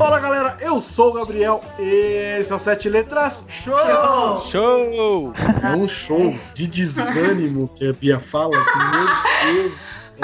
Fala galera, eu sou o Gabriel, esse é o Sete Letras Show! Show! É um show de desânimo que a Bia fala, que meu Deus do céu.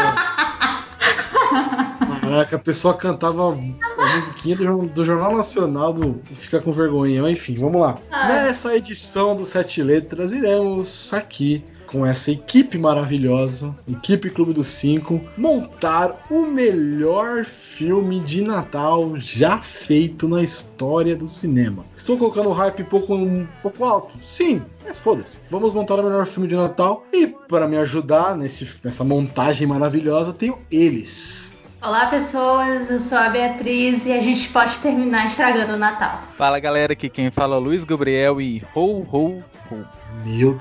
Caraca, a pessoa cantava a musiquinha do, do Jornal Nacional do Fica com Vergonha. Mas, Enfim, vamos lá. Nessa edição do Sete Letras, iremos aqui com essa equipe maravilhosa, equipe Clube dos Cinco, montar o melhor filme de Natal já feito na história do cinema. Estou colocando o hype um pouco, um pouco alto? Sim, mas foda-se. Vamos montar o melhor filme de Natal e para me ajudar nesse, nessa montagem maravilhosa, tenho eles. Olá pessoas, eu sou a Beatriz e a gente pode terminar estragando o Natal. Fala galera, aqui quem fala é o Luiz Gabriel e ho, ho, ho. Meu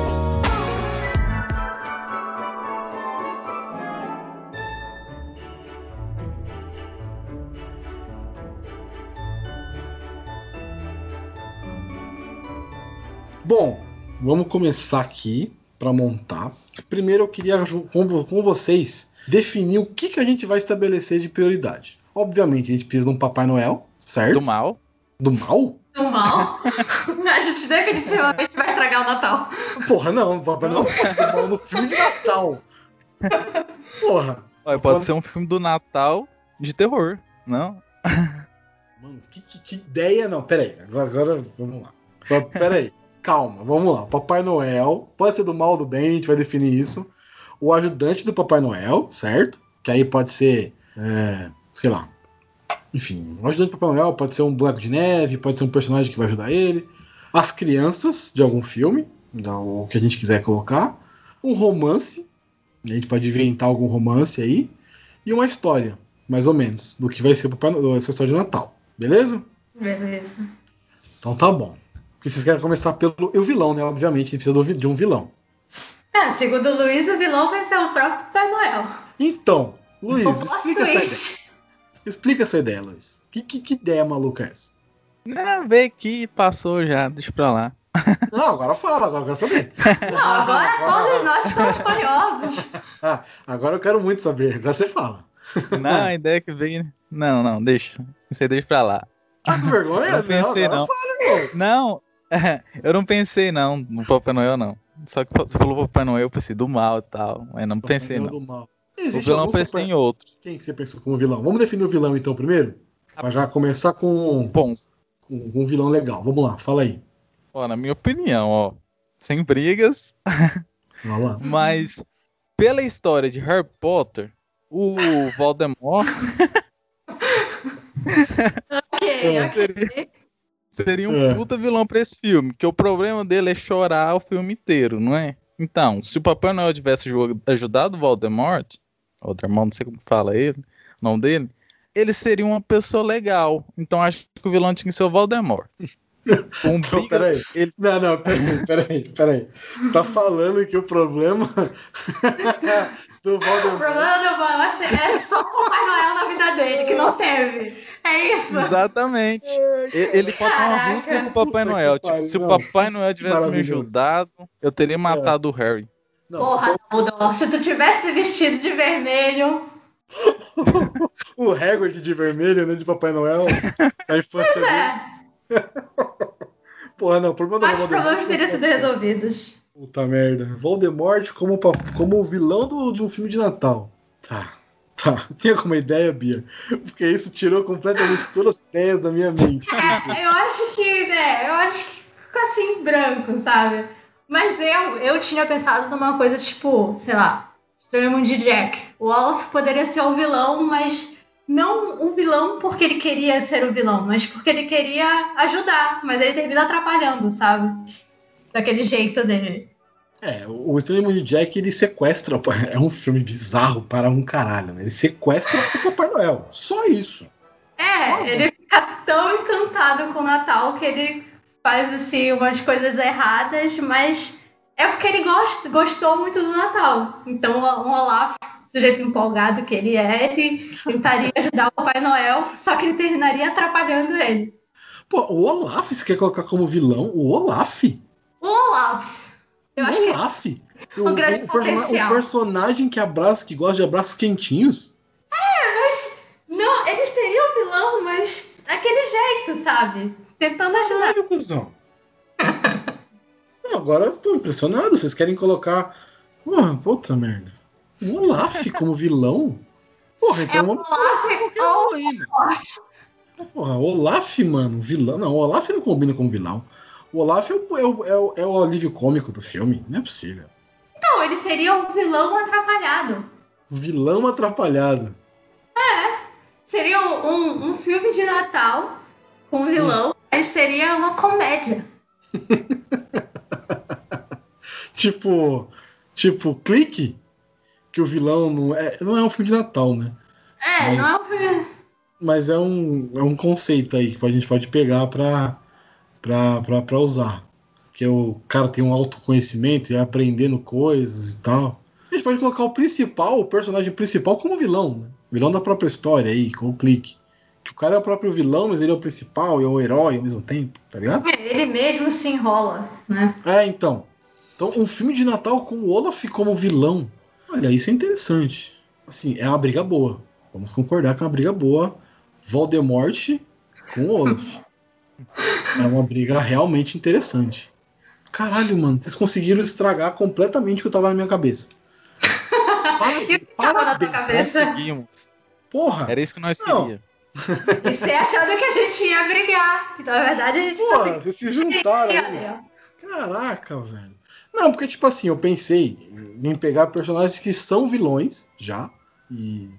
Bom, vamos começar aqui para montar. Primeiro eu queria com, vo- com vocês definir o que, que a gente vai estabelecer de prioridade. Obviamente, a gente precisa de um Papai Noel, certo? Do mal. Do mal? Do mal? a gente definitivamente vai estragar o Natal. Porra, não, Papai Noel do mal no filme de Natal. Porra. Olha, pode ser um filme do Natal de terror, não? Mano, que, que- que ideia não. Pera aí, agora, agora vamos lá. Só, pera aí, calma, vamos lá. Papai Noel, pode ser do mal ou do bem, a gente vai definir isso. O ajudante do Papai Noel, certo? Que aí pode ser, é, sei lá. Enfim, o ajudante do Papai Noel pode ser um boneco de neve, pode ser um personagem que vai ajudar ele. As crianças de algum filme, o que a gente quiser colocar. Um romance, a gente pode inventar algum romance aí. E uma história, mais ou menos, do que vai ser o Papai Noel, essa história de Natal. Beleza? Beleza. Então tá bom. Porque vocês querem começar pelo o vilão, né? Obviamente, a gente precisa de um vilão. É, segundo o Luiz, o vilão vai ser o próprio Papai Noel. Então, Luiz, explica essa ideia. Explica essa ideia, Luiz. Que, que, que ideia maluca é essa? Não, veio aqui e passou já, deixa pra lá. Não, agora fala, agora eu quero saber. Não, agora todos nós estamos curiosos. Ah, agora eu quero muito saber. Agora você fala. Não, a ideia que veio. Não, não, deixa. Aí deixa pra lá. Tá com vergonha? Não pensei, agora não. fala, pô. Não, eu não pensei não no Papai Noel, não. Só que você falou Papai Noel, eu pensei do mal e tal. Mas não pensei Papai não. Noel do mal. O vilão algum pensei em outro. Quem que você pensou como vilão? Vamos definir o vilão então primeiro? Pra já começar com, Bom, com, um vilão legal. Vamos lá, fala aí. ó, na minha opinião, ó. Sem brigas, Vamos lá. mas pela história de Harry Potter, o Voldemort Ok, ok. Seria um É. puta vilão pra esse filme, que o problema dele é chorar o filme inteiro, não é? Então, se o Papai Noel tivesse ju- ajudado o Voldemort, Voldemort, não sei como fala ele, o nome dele, ele seria uma pessoa legal. Então acho que o vilão tinha que ser o Voldemort. Um Então, peraí. ele- Não, não, peraí, peraí, peraí. Tá falando que o problema do O Voldemort. problema do Bosch é só o Papai Noel na vida dele, que não teve. É isso. Exatamente. Ele bota uma Caraca. música com o Papai Puta Noel. Tipo, se o. Papai Noel tivesse me ajudado, eu teria matado o Harry. Não, Porra, Dumbledore, se tu tivesse vestido de vermelho. o Hagrid de vermelho, né? De Papai Noel. A infância dele. É, Porra, não, o problema do vários Voldemort. problemas teriam sido resolvidos. Puta merda. Voldemort como, como o vilão do- de um filme de Natal. Tá. Tá. Tem alguma ideia, Bia? Porque isso tirou completamente todas as ideias da minha mente. É, eu acho que, né, eu acho que ficou assim branco, sabe? Mas eu, eu tinha pensado numa coisa tipo, sei lá, Estranho de Jack. O Olaf poderia ser o vilão, mas não o vilão porque ele queria ser o vilão, mas porque ele queria ajudar. Mas ele termina atrapalhando, sabe? Daquele jeito dele. É, o Estranho Mundo de Jack ele sequestra. É um filme bizarro para um caralho, né? Ele sequestra o Papai Noel. Só isso. É, É, ele fica tão encantado com o Natal que ele faz assim umas coisas erradas, mas é porque ele gosta, gostou muito do Natal. Então o Olaf, do jeito empolgado que ele é, ele tentaria ajudar o Papai Noel, só que ele terminaria atrapalhando ele. Pô, o Olaf, você quer colocar como vilão? O Olaf? O Olaf. Eu o acho que Olaf? O, um grande o persona- potencial. o personagem que abraça, que gosta de abraços quentinhos? Não, ele seria o vilão, mas daquele jeito, sabe? Tentando ajudar. Caralho, cuzão. Não, agora eu tô impressionado. Vocês querem colocar. Porra, puta merda. O Olaf como vilão? Porra, É então o vamos Olaf ou um o Porra, Olaf, mano, vilão. Não, o Olaf não combina como vilão. O Olaf é o, é o, é o, é o alívio cômico do filme. Não é possível. Não, ele seria um vilão atrapalhado. Vilão atrapalhado. Seria um, um filme de Natal com um vilão, mas seria uma comédia. Tipo. Tipo, clique. Que o vilão não é, não é um filme de Natal, né? É, Mas- não é um filme. Mas é um, é um conceito aí que a gente pode pegar pra, pra usar. Que o cara tem um autoconhecimento e aprendendo coisas e tal. A gente pode colocar o principal, o personagem principal, como vilão, né? Vilão da própria história aí, com o clique. Que o cara é o próprio vilão, mas ele é o principal e é o herói ao mesmo tempo, tá ligado? Ele mesmo se enrola, né? É, então. Então, um filme de Natal com o Olaf como vilão. Olha, isso é interessante. Assim, é uma briga boa. Vamos concordar que é uma briga boa. Voldemort com o Olaf. É uma briga realmente interessante. Caralho, mano, vocês conseguiram estragar completamente o que eu tava na minha cabeça. E o que tava na tua cabeça? Conseguimos. Porra! Era isso que nós Não. queríamos. E você achando que a gente ia brigar. Então, na verdade, a gente Porra, vocês se juntaram aí. conseguia. Caraca, velho. Não, porque, tipo assim, eu pensei em pegar personagens que são vilões já e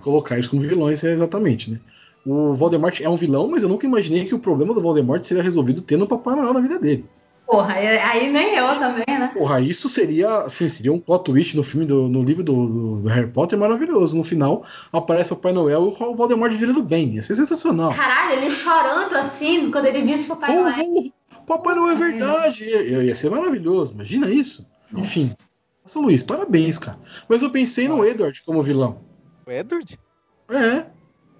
colocar eles como vilões é exatamente, né? O Voldemort é um vilão, mas eu nunca imaginei que o problema do Voldemort seria resolvido tendo o Papai Noel na vida dele. Porra, aí- nem eu também, né? Porra, isso seria, assim, seria um plot twist no filme, do, no livro do, do- do Harry Potter maravilhoso. No final, aparece o Papai Noel e o Voldemort vira do bem. Ia ser sensacional. Caralho, ele chorando assim quando ele disse pro Papai Noel. Oh, Papai Noel é verdade. Ia, ia ser maravilhoso. Imagina isso. Enfim. Nossa, Luiz, parabéns, cara. Mas eu pensei no Edward como vilão. O Edward? É,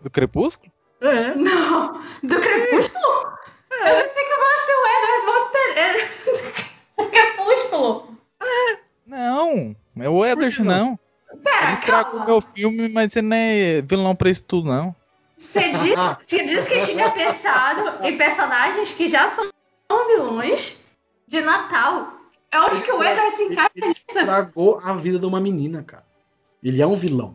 Do Crepúsculo? É. Não, do Crepúsculo? Eu pensei que fosse o Edward Monte... do Crepúsculo. Não, é o Edward, não? não. Ele Pera, estragou calma. meu filme, mas ele não é vilão pra isso tudo, não. Você disse, você disse que tinha pensado em personagens que já são vilões de Natal. É onde que o Edward se encaixa Ele nisso? estragou a vida de uma menina, cara. Ele é um vilão.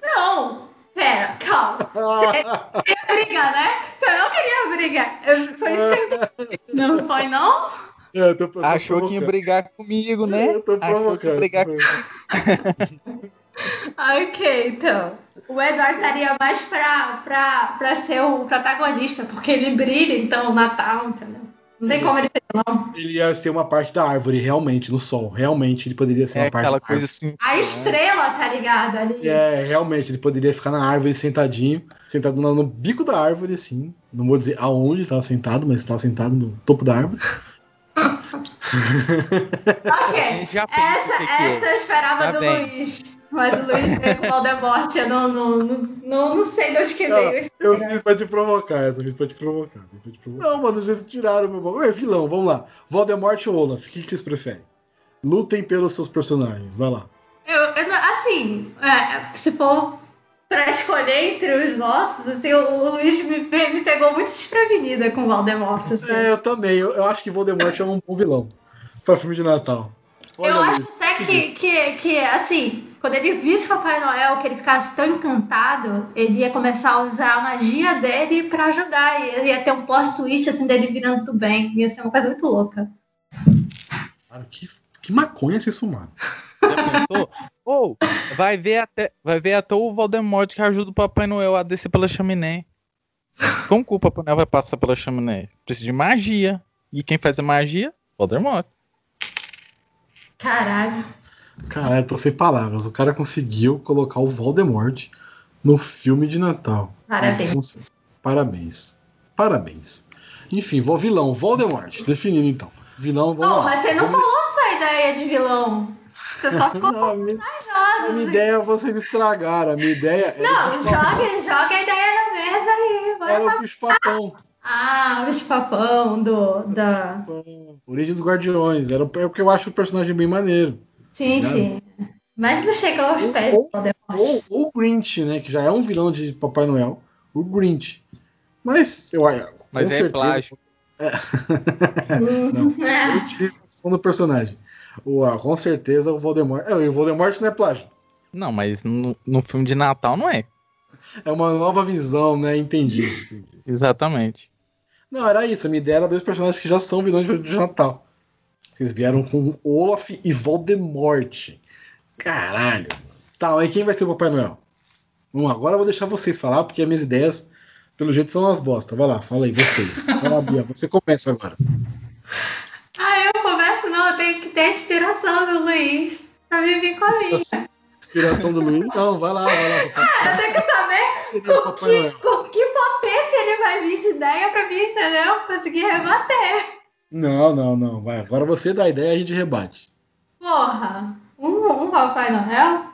Não. Pera, calma. Você queria brigar, né? Você não queria brigar. Foi isso que eu entendi. Não foi, não? É, tô- tô Achou que ia provocando. brigar comigo, né? Eu tô Achou que ia provocando. brigar Ok, então. O Edward estaria mais pra, pra, pra ser o protagonista, porque ele brilha, então, o Natal, entendeu? Não tem como ele ser vilão. Ele ia ser uma parte da árvore, realmente, no sol. Realmente, ele poderia ser É uma parte aquela da coisa árvore. assim. A estrela, tá ligado? Ali. É, realmente, ele poderia ficar na árvore sentadinho, sentado no, no bico da árvore, assim. Não vou dizer aonde estava sentado, mas estava sentado no topo da árvore. Ok. Essa, que é. essa eu esperava Tá do bem. Luiz. Mas o Luiz veio com o Voldemort. Eu não, não, não, não, sei de onde que veio isso. Eu fiz pra te provocar, essa fiz pra te provocar. pra te provocar. Não, mano, vocês tiraram meu bagulho. É vilão, vamos lá. Voldemort ou Olaf, o que, que vocês preferem? Lutem pelos seus personagens, vai lá. Eu, eu assim, é, se for pra escolher entre os nossos, assim, o, o Luiz me, me pegou muito desprevenida com o Voldemort. Assim. É, eu também. Eu, eu acho que Voldemort é um bom vilão pra filme de Natal. Olha, eu acho que, que, que, assim, quando ele visse Papai Noel, que ele ficasse tão encantado, ele ia começar a usar a magia dele pra ajudar. E ia ter um plot twist, assim, dele virando do bem. Ia ser uma coisa muito louca. Cara, que, que maconha vocês fumaram. Já pensou? Ou vai ver até, vai ver até o Voldemort que ajuda o Papai Noel a descer pela chaminé. Como que o Papai Noel vai passar pela chaminé? Precisa de magia. E quem faz a magia? Voldemort. Caralho. Caralho, tô sem palavras. O cara conseguiu colocar o Voldemort no filme de Natal. Parabéns. Cons- Parabéns. Parabéns. Enfim, vou vilão, Voldemort. Definindo então. Vilão, vamos Não, lá. mas você não Vamos- falou sua ideia de vilão. Você só ficou Não, a minha, a minha ideia vocês estragaram. A minha ideia era Não, joga, joga a ideia na mesa aí. Vai. Era o bicho-papão. Ah, o bicho-papão do, da... Origem dos Guardiões. Era o é porque eu acho o personagem bem maneiro. Sim, Obrigado. sim. Mas não chega aos Ou- pés ou-. Ou ou o Grinch, né? Que já é um vilão de Papai Noel. O Grinch. Mas eu com Mas é certeza, plágio. Hum, a é. utilização do personagem. O, ah, com certeza o Voldemort. É, o Voldemort não é plágio. Não, mas no, no filme de Natal não é. É uma nova visão, né? Entendi. Exatamente. Não, era isso. A minha ideia era dois personagens que já são vilões de Natal. Vocês vieram com Olaf e Voldemort. Caralho. Tá, aí quem vai ser o Papai Noel? Bom, agora eu vou deixar vocês falar, porque as minhas ideias, pelo jeito, são umas bosta. Vai lá, fala aí, vocês. Vai lá, Bia, você começa agora. Ah, eu começo não, eu tenho que ter a inspiração do Luiz pra me vir com a minha. Inspiração do Luiz? Não, vai lá, vai lá. Papai. Eu tenho que saber com que, com que potência ele vai vir de ideia pra mim, entendeu? Conseguir rebater. Não, não, não. Vai, agora você dá a ideia e a gente rebate. Porra, um, um Papai Noel?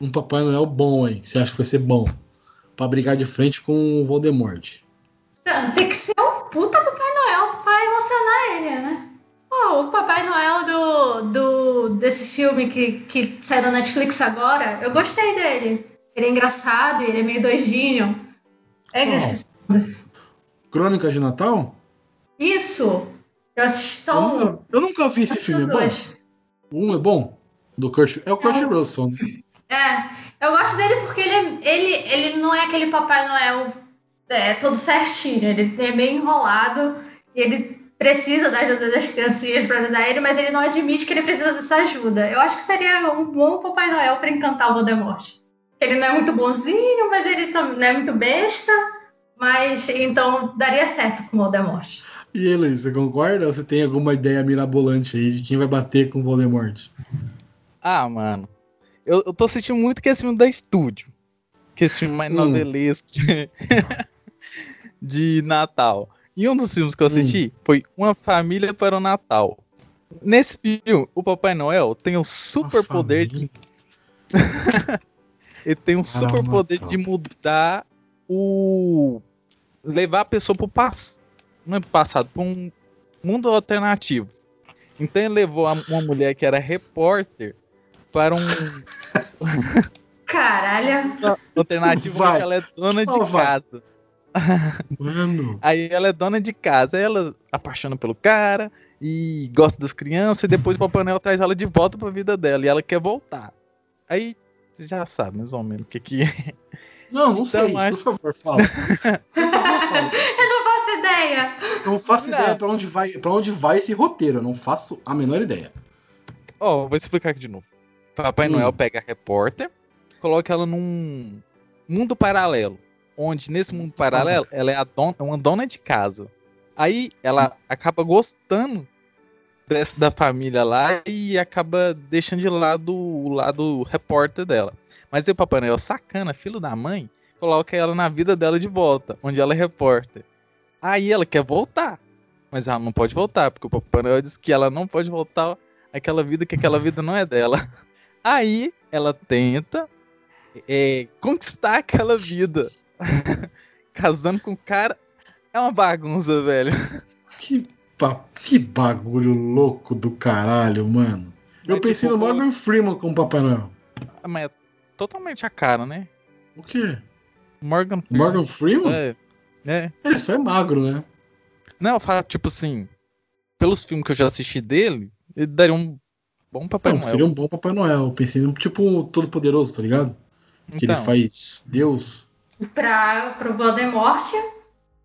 Um Papai Noel bom que você acha que vai ser bom. Pra brigar de frente com o Voldemort. Não, Tem que ser um puta Papai Noel pra emocionar ele, né? Pô, o Papai Noel do, do, desse filme que, que saiu da Netflix agora, eu gostei dele. Ele é engraçado e ele é meio doidinho. É que eu esqueci. Crônicas de Natal? Isso! Eu assisti Eu só um. nunca, eu nunca vi esse filme. É bom? Um é bom? Do Kurt, é o Kurt É. Russell, né? É, eu gosto dele porque ele, é- ele, ele não é aquele Papai Noel é, todo certinho. Ele é meio enrolado e ele precisa da ajuda das criancinhas pra ajudar ele, mas ele não admite que ele precisa dessa ajuda. Eu acho que seria um bom Papai Noel pra encantar o Voldemort. Ele não é muito bonzinho, mas ele também não é muito besta. Mas então daria certo com o Voldemort. E ele, você concorda? Ou você tem alguma ideia mirabolante aí de quem vai bater com o Voldemort? Ah, mano. Eu, eu tô assistindo muito que esse filme da estúdio. Que esse filme mais Hum. novelesco de, de Natal. E um dos filmes que eu assisti Hum. foi Uma Família para o Natal. Nesse filme, o Papai Noel tem o super poder de. Ele tem um super poder de mudar o. levar a pessoa pro passado. Não é pro passado, pra um mundo alternativo. Então ele levou uma mulher que era repórter para um Caralho. alternativo Vai, ela é dona só de vai. casa. Mano, Aí ela é dona de casa, aí ela apaixona pelo cara e gosta das crianças, e depois o Papai Noel traz ela de volta pra vida dela e ela quer voltar. Aí você já sabe mais ou menos o que que é. não, não Então, sei. mas- Por favor, fala. Por favor, fala. Eu não faço ideia. Eu não faço Não. ideia pra onde, vai, pra onde vai esse roteiro. Eu não faço a menor ideia. Ó, vou explicar aqui de novo. Papai Hum. Noel pega a repórter, coloca ela num mundo paralelo. Onde nesse mundo paralelo ela é a dona, uma dona de casa. Aí ela acaba gostando dessa, da família lá e acaba deixando de lado o lado repórter dela. Mas aí o Papai Noel, sacana, filho da mãe, coloca ela na vida dela de volta, onde ela é repórter. Aí ela quer voltar, mas ela não pode voltar, porque o Papai Noel diz que ela não pode voltar aquela vida, que aquela vida não é dela. Aí ela tenta é, conquistar aquela vida. Casando com o cara. É uma bagunça, velho. Que, pa- que bagulho louco do caralho, mano. Eu É pensei tipo- no Morgan Freeman como Papai Noel. Mas é totalmente a cara, né? O quê? Morgan Freeman. Morgan Freeman? É. é. Ele só é magro, né? Não, eu falo, tipo assim. Pelos filmes que eu já assisti dele, ele daria um bom Papai não, Noel. seria um bom Papai Noel. Eu pensei no tipo Todo Poderoso, tá ligado? Que Então, ele faz Deus. Pra, pro Voldemort,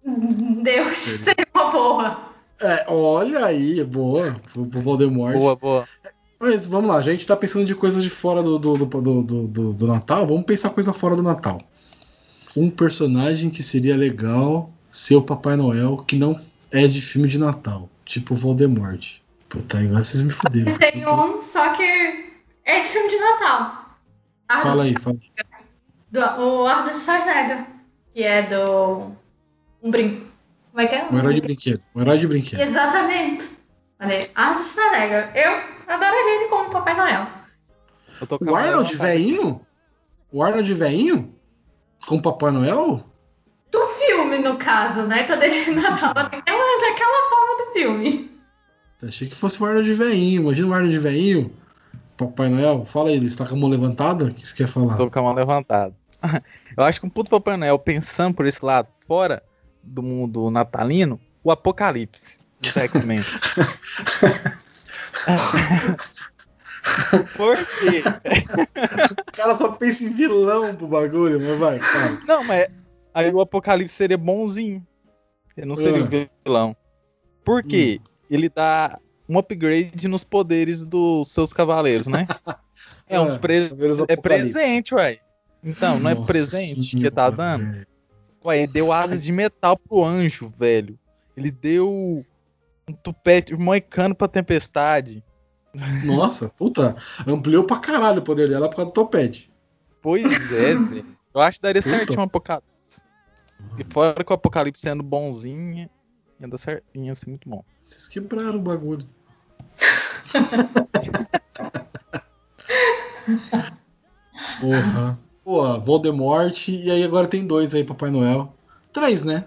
Deus seria uma boa. É, olha aí, boa. Pro, Voldemort. Boa, boa. Mas vamos lá, a gente tá pensando de coisas de fora do, do, do, do, do- do- do Natal. Vamos pensar coisa fora do Natal. Um personagem que seria legal ser o Papai Noel que não é de filme de Natal. Tipo Voldemort. Puta, agora vocês me fuderam. Tem um, só que é de filme de Natal. Fala aí, fala. Do, o Arnold Schwarzenegger, que é do Um brinco. Como é que é? Um herói de brinquedo. Um herói de brinquedo. Exatamente. Falei, Arnold Schwarzenegger. Eu adoraria ele como Papai Noel. Eu tô com O Arnold veinho? O Arnold veinho? Com Papai Noel? Do filme, no caso, né? Quando ele ainda tava naquela, naquela forma do filme. Achei que fosse o Arnold veinho. Imagina o Arnold veinho. Papai Noel. Fala aí, Luiz. Tá com a mão levantada? O que você quer falar? Tô com a mão levantada. Eu acho que um puto Papai Noel, pensando por esse lado, fora do mundo natalino, o Apocalipse do X-Men. por quê? O cara só pensa em vilão pro bagulho, mas vai, cara. Não, mas aí o Apocalipse seria bonzinho. Ele não seria o vilão. Por quê? Ele dá um upgrade nos poderes dos seus cavaleiros, né? É, uns Ah, pre- é presente, ué. Então, não é Nossa presente que senhora, tá dando? velho. Ué, ele deu asas de metal pro anjo, velho. Ele deu um tupete moicano pra tempestade. Nossa, puta. Ampliou pra caralho o poder dela por causa do topete. Pois é, velho. Eu acho que daria Puta. certinho um apocalipse. E fora que o apocalipse sendo bonzinho, ia dar certo, ia ser muito bom. Vocês quebraram o bagulho. Porra. Pô, Voldemort, e aí agora tem dois aí, Papai Noel. Três, né?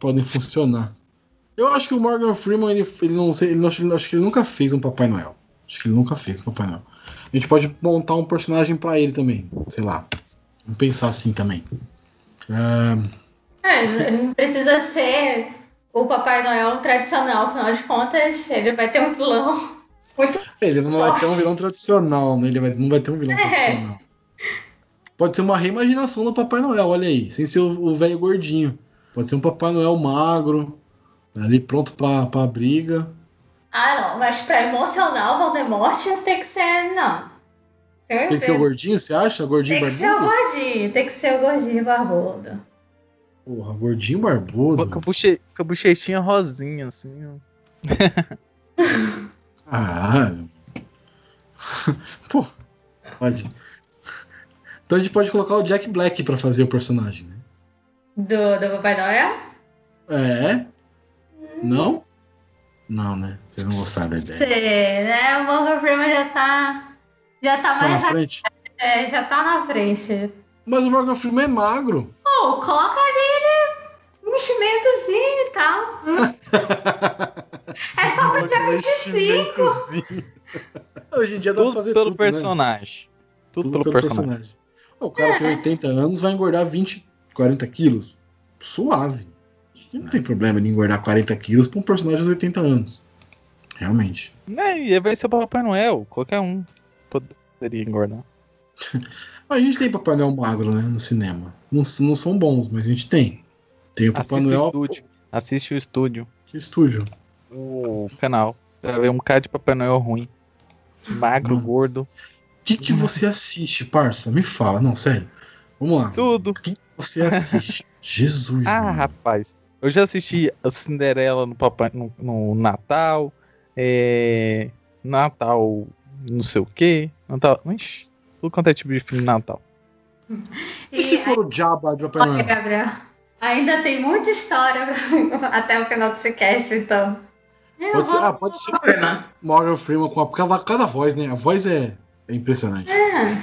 Podem funcionar. Eu acho que o Morgan Freeman, ele, ele não sei, ele não, acho, que ele nunca fez um Papai Noel. Acho que ele nunca fez um Papai Noel. A gente pode montar um personagem pra ele também. Sei lá. Vamos pensar assim também. Ah, É, não precisa ser o Papai Noel tradicional, afinal de contas, ele vai ter um vilão muito. Ele não vai ter um vilão tradicional, né? Ele vai- não vai ter um vilão É. tradicional. Pode ser uma reimaginação do Papai Noel, olha aí. Sem ser o velho gordinho. Pode ser um Papai Noel magro, ali pronto pra, pra briga. Ah, não, mas pra emocionar o Voldemort tem que ser. Não. Tem que ser o gordinho, você acha? Gordinho Tem que ser o barbudo? gordinho, tem que ser o gordinho barbudo. Porra, gordinho Com a barbudo. buche- com a bochechinha rosinha, assim. ó. Caralho. Pô, pode. Então a gente pode colocar o Jack Black pra fazer o personagem, né? Do, do Papai Noel? É? Não? Não, né? Vocês não gostaram da ideia. Sei, né? O Morgan Freeman já tá. Já tá Tá na mais. frente? é, já tá na frente. Mas o Morgan Freeman é magro. Pô, coloca ali um enchimentozinho e tal. É só pra dia 25. Hoje em dia dá pra Tudo fazer pelo tudo, né? personagem. Tudo, pelo, personagem. Ó, O cara tem 80 anos, vai engordar 20, 40 quilos. Suave. Acho que não tem problema em engordar 40 quilos pra um personagem de 80 anos. Realmente. É, e vai ser o Papai Noel. Qualquer um poderia engordar. A gente tem Papai Noel magro, né? No cinema. Não, não são bons, mas a gente tem. Tem o Papai Assiste o Noel. estúdio. Assiste o estúdio. Que estúdio. O canal. Vai ver um cara de Papai Noel ruim. Magro, Mano. gordo. O que, que você assiste, parça? Me fala. Não, sério. Vamos lá. Tudo. O que você assiste? Jesus, Ah, mano. rapaz. Eu já assisti a Cinderela no, papai, no, no Natal. É, Natal não sei o quê. Natal. Ixi, tudo quanto é tipo de filme de Natal. E se for o Jabba de Papai Olha, Noel? Gabriel, ainda tem muita história até o final desse cast, então. Pode ser, ah, pode ser Morgan Freeman com a, cada, cada voz, né? A voz é, é impressionante. É.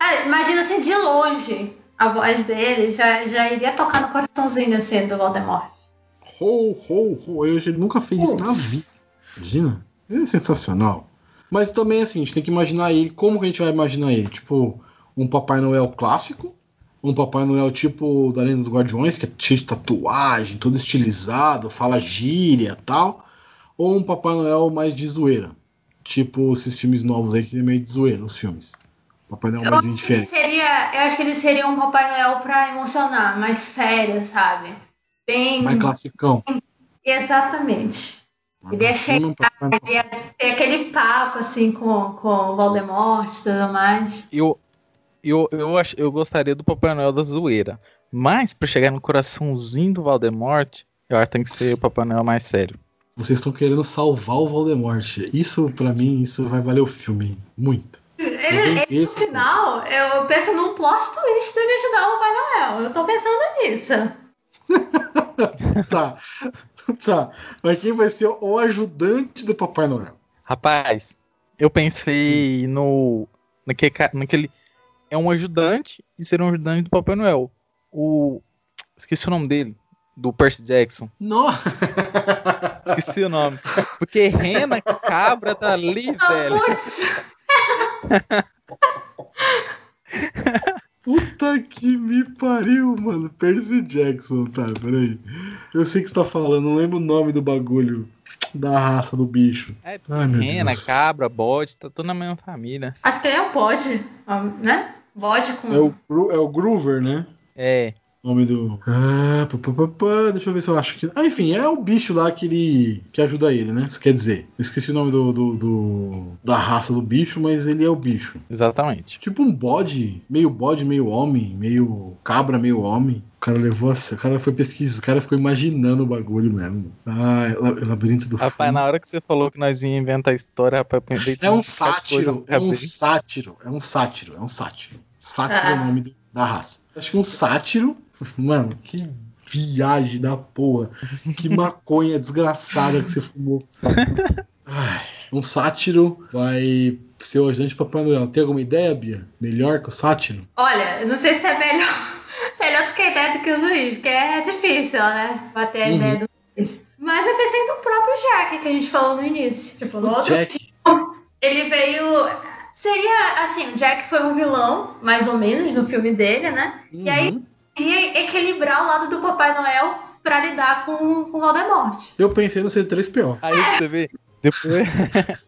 É, imagina assim, de longe, a voz dele já, já iria tocar no coraçãozinho assim do Voldemort. Ho, ho, ho. Eu, ele nunca fez isso na vida. Imagina? Ele é sensacional. Mas também, assim, a gente tem que imaginar ele. Como que a gente vai imaginar ele? Tipo, um Papai Noel clássico? Um Papai Noel tipo da Lenda dos Guardiões, que é cheio de tatuagem, todo estilizado, fala gíria tal? Ou um Papai Noel mais de zoeira? Tipo esses filmes novos aí que é meio de zoeira, os filmes. Papai Noel Eu mais acho, diferente. seria, eu acho que ele seria um Papai Noel pra emocionar, mais sério, sabe? Bem. Mais classicão. Exatamente. Ele ia Papai Noel. Ele ia ter aquele papo assim com, com o Voldemort e tudo mais. Eu, eu, eu, ach, eu gostaria do Papai Noel da zoeira. Mas pra chegar no coraçãozinho do Valdemort, eu acho que tem que ser o Papai Noel mais sério. Vocês estão querendo salvar o Voldemort. Isso, pra mim, isso vai valer o filme. Muito. Ele, ele, no final, eu penso num plot twist dele ajudar o Papai Noel. Eu tô pensando nisso. tá. Tá. Mas quem vai ser o ajudante do Papai Noel? Rapaz, eu pensei no. Naquele, naquele. É um ajudante e ser um ajudante do Papai Noel. O. Esqueci o nome dele. Do Percy Jackson. Nossa! Esqueci o nome. Porque rena, cabra tá ali, Ah, velho. putz, Puta que me pariu, mano. Percy Jackson, tá, peraí. Eu sei que você tá falando, não lembro o nome do bagulho. Da raça do bicho. É, Ai, rena, Deus. cabra, bode, tá tudo na mesma família. acho que ele é um bode, né? Bode com. É o, é o Groover, né? É. Nome do. Ah, pá, pá, pá, pá, deixa eu ver se eu acho que. Ah, enfim, é o bicho lá que ele. que ajuda ele, né? Isso quer dizer. Eu esqueci o nome do, do, do- da raça do bicho, mas ele é o bicho. Exatamente. Tipo um bode, meio bode, meio homem, meio cabra, meio homem. O cara levou a... O cara foi pesquisar, o cara ficou imaginando o bagulho mesmo. Ah, la- labirinto do Rapaz, Fim. na hora que você falou que nós íamos inventar a história, rapaz, eu pensei É um sátiro, é um sátiro, é um sátiro, é um sátiro. Sátiro é Ah. o nome do- da raça. Acho que um sátiro, mano, que viagem da porra. Que maconha desgraçada que você fumou. Ai, um sátiro vai ser o ajudante de Papai Noel. Tem alguma ideia, Bia? Melhor que o sátiro? Olha, eu não sei se é melhor, melhor do que a ideia do que o Luiz, porque é difícil, né? Bater a Uhum. ideia do Luiz. Mas eu pensei no próprio Jack que a gente falou no início. Tipo, no O outro Jack. ele veio. Seria assim, o Jack foi um vilão, mais ou menos, no filme dele, né? E aí- Uhum. E equilibrar o lado do Papai Noel pra lidar com, com o Voldemort. Eu pensei no C3PO. Aí você vê, depois,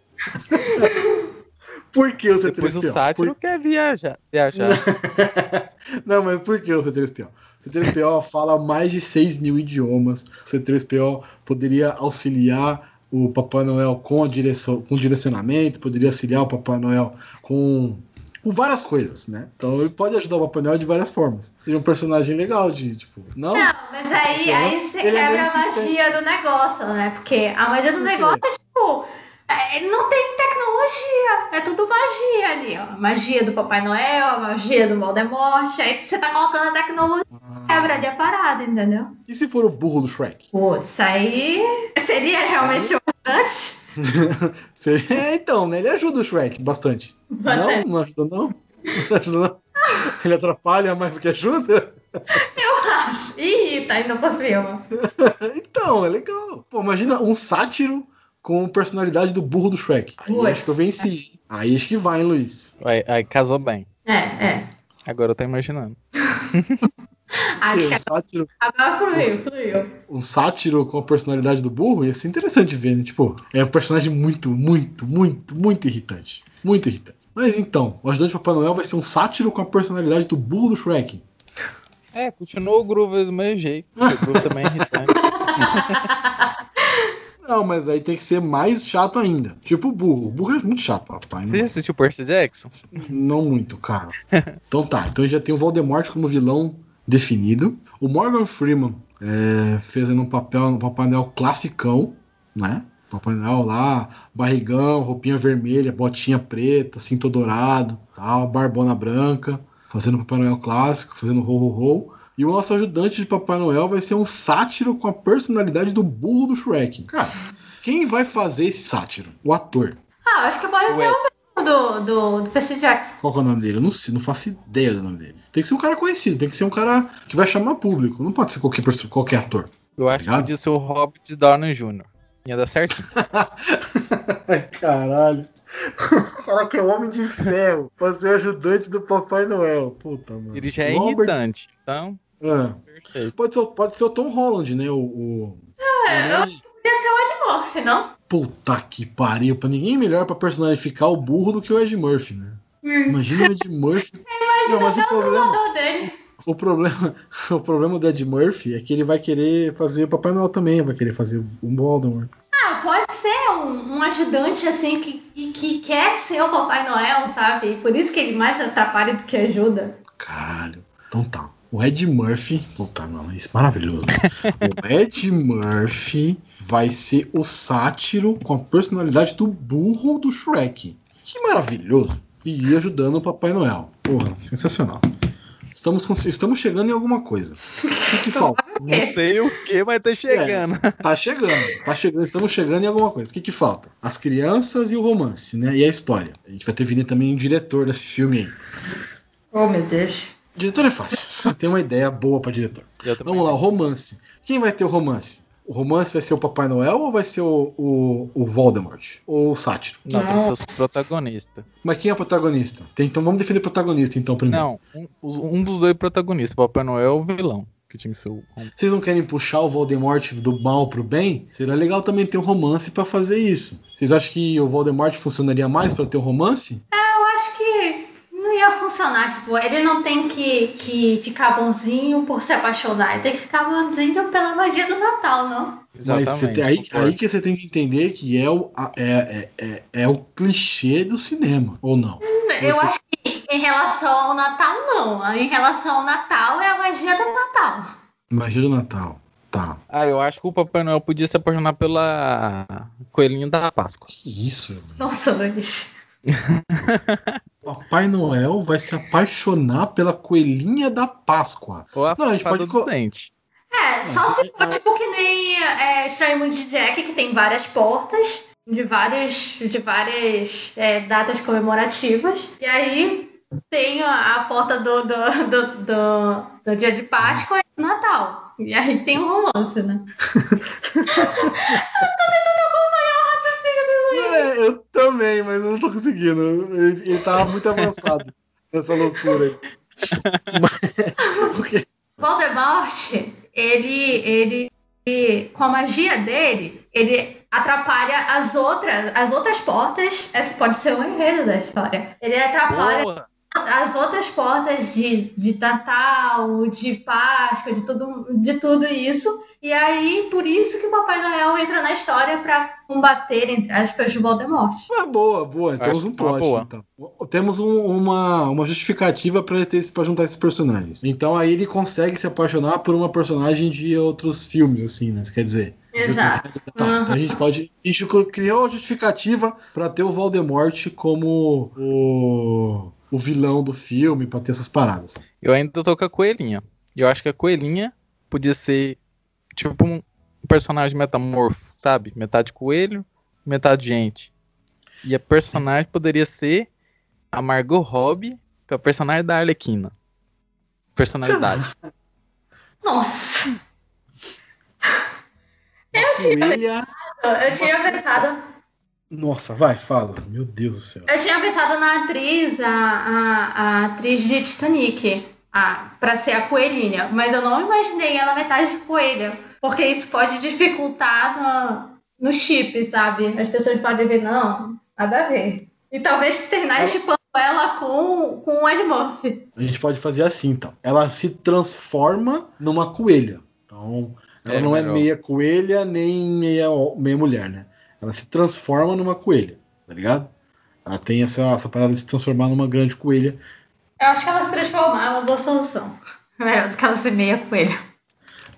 Por que o C3PO? depois o sátiro quer viajar. viajar. Não, mas por que o C3PO? O C3PO fala mais de 6 mil idiomas. O C3PO poderia auxiliar o Papai Noel com, a direção, com direcionamento, poderia auxiliar o Papai Noel com, com várias coisas, né? Então ele pode ajudar o Papai Noel de várias formas. Seria um personagem legal de, tipo, não? Não, mas aí, aí você é quebra meio a magia do negócio, né? Porque a magia do negócio é tipo. é, não tem tecnologia, é tudo magia ali, ó. Magia do Papai Noel, a magia do Voldemort. Aí você tá colocando a tecnologia, quebra ali a parada, entendeu? E se for o burro do Shrek? Putz, aí seria realmente importante. Você- É, então, né? Ele ajuda o Shrek bastante. Bastante. Não, não ajuda não? Não ajuda não? Ele atrapalha mais do que ajuda? Eu acho. Ih, tá indo por cima. Então, é legal. Pô, imagina um sátiro com personalidade do burro do Shrek. Aí acho que eu venci. Aí acho que vai, hein, Luiz. Aí, aí casou bem. É, é. Agora eu tô imaginando. Acho um, sátiro, agora fluiu, fluiu. um sátiro com a personalidade do burro ia ser interessante ver, né? Tipo, é um personagem muito, muito, muito, muito irritante. Muito irritante. Mas então, o ajudante do Papai Noel vai ser um sátiro com a personalidade do burro do Shrek. É, continua o Groove do mesmo jeito. porque O Groove também é irritante. Não, mas aí tem que ser mais chato ainda. Tipo o burro. O burro é muito chato, papai. Você já assistiu Percy Jackson? Não muito, cara. Então tá, então já tem o Voldemort como vilão definido. O Morgan Freeman é, fazendo um papel no Papai Noel classicão, né? Papai Noel lá, barrigão, roupinha vermelha, botinha preta, cinto dourado, tal, barbona branca, fazendo o Papai Noel clássico, fazendo ho ho ho. E o nosso ajudante de Papai Noel vai ser um sátiro com a personalidade do burro do Shrek. Cara, quem vai fazer esse sátiro? O ator. Ah, acho que pode ser Ué. o do, do, do Percy Jackson. Qual que é o nome dele? Eu não sei, não faço ideia do nome dele. Tem que ser um cara conhecido, tem que ser um cara que vai chamar público. Não pode ser qualquer, qualquer ator. Eu acho que podia ser o Robert Downey Jr. Ia dar certinho. Ai, caralho. Fala que é o Homem de Ferro. Pra ser ajudante do Papai Noel. Puta, mano. Ele já é Robert- irritante. Então, Ah, perfeito. pode, ser, pode ser o Tom Holland, né? O. o... É, eu podia ser o Ed Murphy, não? Puta que pariu. Pra ninguém melhor pra personificar o burro do que o Ed Murphy, né? Imagina o Ed Murphy. Não, mas o problema. Dele. O problema, o problema do Ed Murphy é que ele vai querer fazer o Papai Noel também, vai querer fazer um Voldemort. Ah, pode ser um, um ajudante assim que, que, que quer ser o Papai Noel, sabe? E por isso que ele mais atrapalha do que ajuda. Caralho. Então tá. O Ed Murphy. Puta, mano, isso é maravilhoso. o Ed Murphy vai ser o sátiro com a personalidade do burro do Shrek. Que maravilhoso. E ir ajudando o Papai Noel. Porra, sensacional. Estamos, com- estamos chegando em alguma coisa. O que, que falta? Não sei o que, mas tá chegando. Tá chegando, tá chegando, estamos chegando em alguma coisa. O que, que falta? As crianças e o romance, né? E a história. A gente vai ter vindo também um diretor desse filme aí. Oh, meu Deus. Diretor é fácil. Tem uma ideia boa pra diretor. Vamos lá, o romance. Quem vai ter o romance? O romance vai ser o Papai Noel ou vai ser o, o, o Voldemort? Ou o Sátiro? Não, tem que ser os protagonistas. Mas quem é o protagonista? Tem- então vamos definir o protagonista então primeiro. Não, um, um dos dois protagonistas, Papai Noel é o vilão, que tinha que ser o. Vocês não querem puxar o Voldemort do mal pro bem? Seria legal também ter um romance pra fazer isso. Vocês acham que o Voldemort funcionaria mais pra ter um romance? Eu acho que não ia funcionar. Tipo, ele não tem que, que ficar bonzinho por se apaixonar. Ele tem que ficar bonzinho pela magia do Natal, não? Mas você tem- aí, aí que você tem que entender que é o, a- é, é, é, é o clichê do cinema, ou não? Eu acho que em relação ao Natal, não. Em relação ao Natal, é a magia do Natal. Magia do Natal. Tá. Ah, eu acho que o Papai Noel podia se apaixonar pela Coelhinha da Páscoa. Que isso, meu? Nossa, Luiz. Papai Noel vai se apaixonar pela coelhinha da Páscoa. Ou a Não, a gente pode do dente. É, só se for tipo que nem é, Estranho Mundo de Jack, que tem várias portas de várias, de várias é, datas comemorativas. E aí tem a, porta do, do, do, do, do dia de Páscoa e do Natal. E aí tem um romance, né? É, eu também, mas eu não tô conseguindo. Ele, ele tava muito avançado nessa loucura aí. Mas, porque, Voldemort, ele, ele, com a magia dele, ele atrapalha as outras, as outras portas. Esse pode ser o enredo da história. Ele atrapalha Boa! As outras portas de, de Natal, de Páscoa, de tudo, de tudo isso. E aí, por isso que o Papai Noel entra na história para combater, entre aspas, o Voldemort. ah, boa, boa. Temos Acho um uma plot. boa. Então. Temos um- uma, uma justificativa pra juntar esses personagens. Então aí ele consegue se apaixonar por uma personagem de outros filmes, assim, né? Quer dizer. Exato. Tá, então a gente pode. A gente criou a justificativa pra ter o Voldemort como o, o vilão do filme, pra ter essas paradas. Eu ainda tô com a Coelhinha. E eu acho que a Coelhinha podia ser tipo um personagem metamorfo, sabe? Metade coelho, metade gente. E a personagem poderia ser a Margot Robbie, que é a personagem da Arlequina. Personalidade. Nossa, Coelha. eu tinha pensado. Nossa, vai, fala. Meu Deus do céu. Eu tinha pensado na atriz, a, a, a atriz de Titanic, a, pra ser a coelhinha, mas eu não imaginei ela metade coelha, porque isso pode dificultar no, no chip, sabe? As pessoas podem ver, não, nada a ver. E talvez terminar chipando ela com, com o Ed Murphy. A gente pode fazer assim, então. Ela se transforma numa coelha. Então, ela É, não é melhor. meia coelha nem meia, meia mulher, né? Ela se transforma numa coelha, tá ligado? Ela tem essa, essa parada de se transformar numa grande coelha. Eu acho que ela se transformar é uma boa solução. Melhor do que ela ser meia coelha.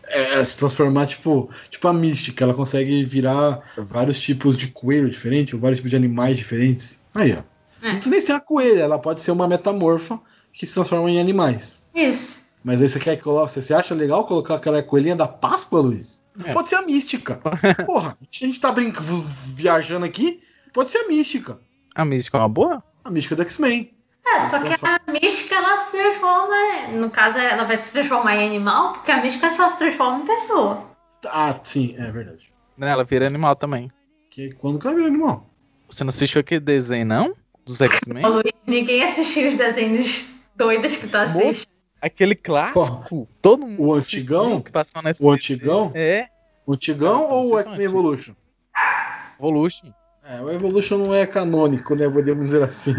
É, se transformar, tipo, tipo a mística. Ela consegue virar vários tipos de coelho diferentes, ou vários tipos de animais diferentes. Aí, ó. É. Não precisa nem ser uma coelha, ela pode ser uma metamorfa que se transforma em animais. Isso. Mas aí você quer que coloque. Você acha legal colocar aquela coelhinha da Páscoa, Luiz? É. Pode ser a mística. Porra, a gente tá brincando, viajando aqui. Pode ser a mística. A mística é uma boa? A mística do X-Men. É, só que a mística ela se transforma. No caso, ela vai se transformar em animal, porque a mística só se transforma em pessoa. Ah, sim, é verdade. Né, Ela vira animal também. Que quando que ela vira animal? Você não assistiu aquele desenho, não? Dos X-Men? Ô, Luiz, ninguém assistiu os desenhos doidos que tu assiste. Aquele clássico. Todo mundo O antigão? que passou na O antigão? É, O Antigão Não, ou o é X-Men. Evolution? Evolution. É, o Evolution não é canônico, né? Podemos dizer assim.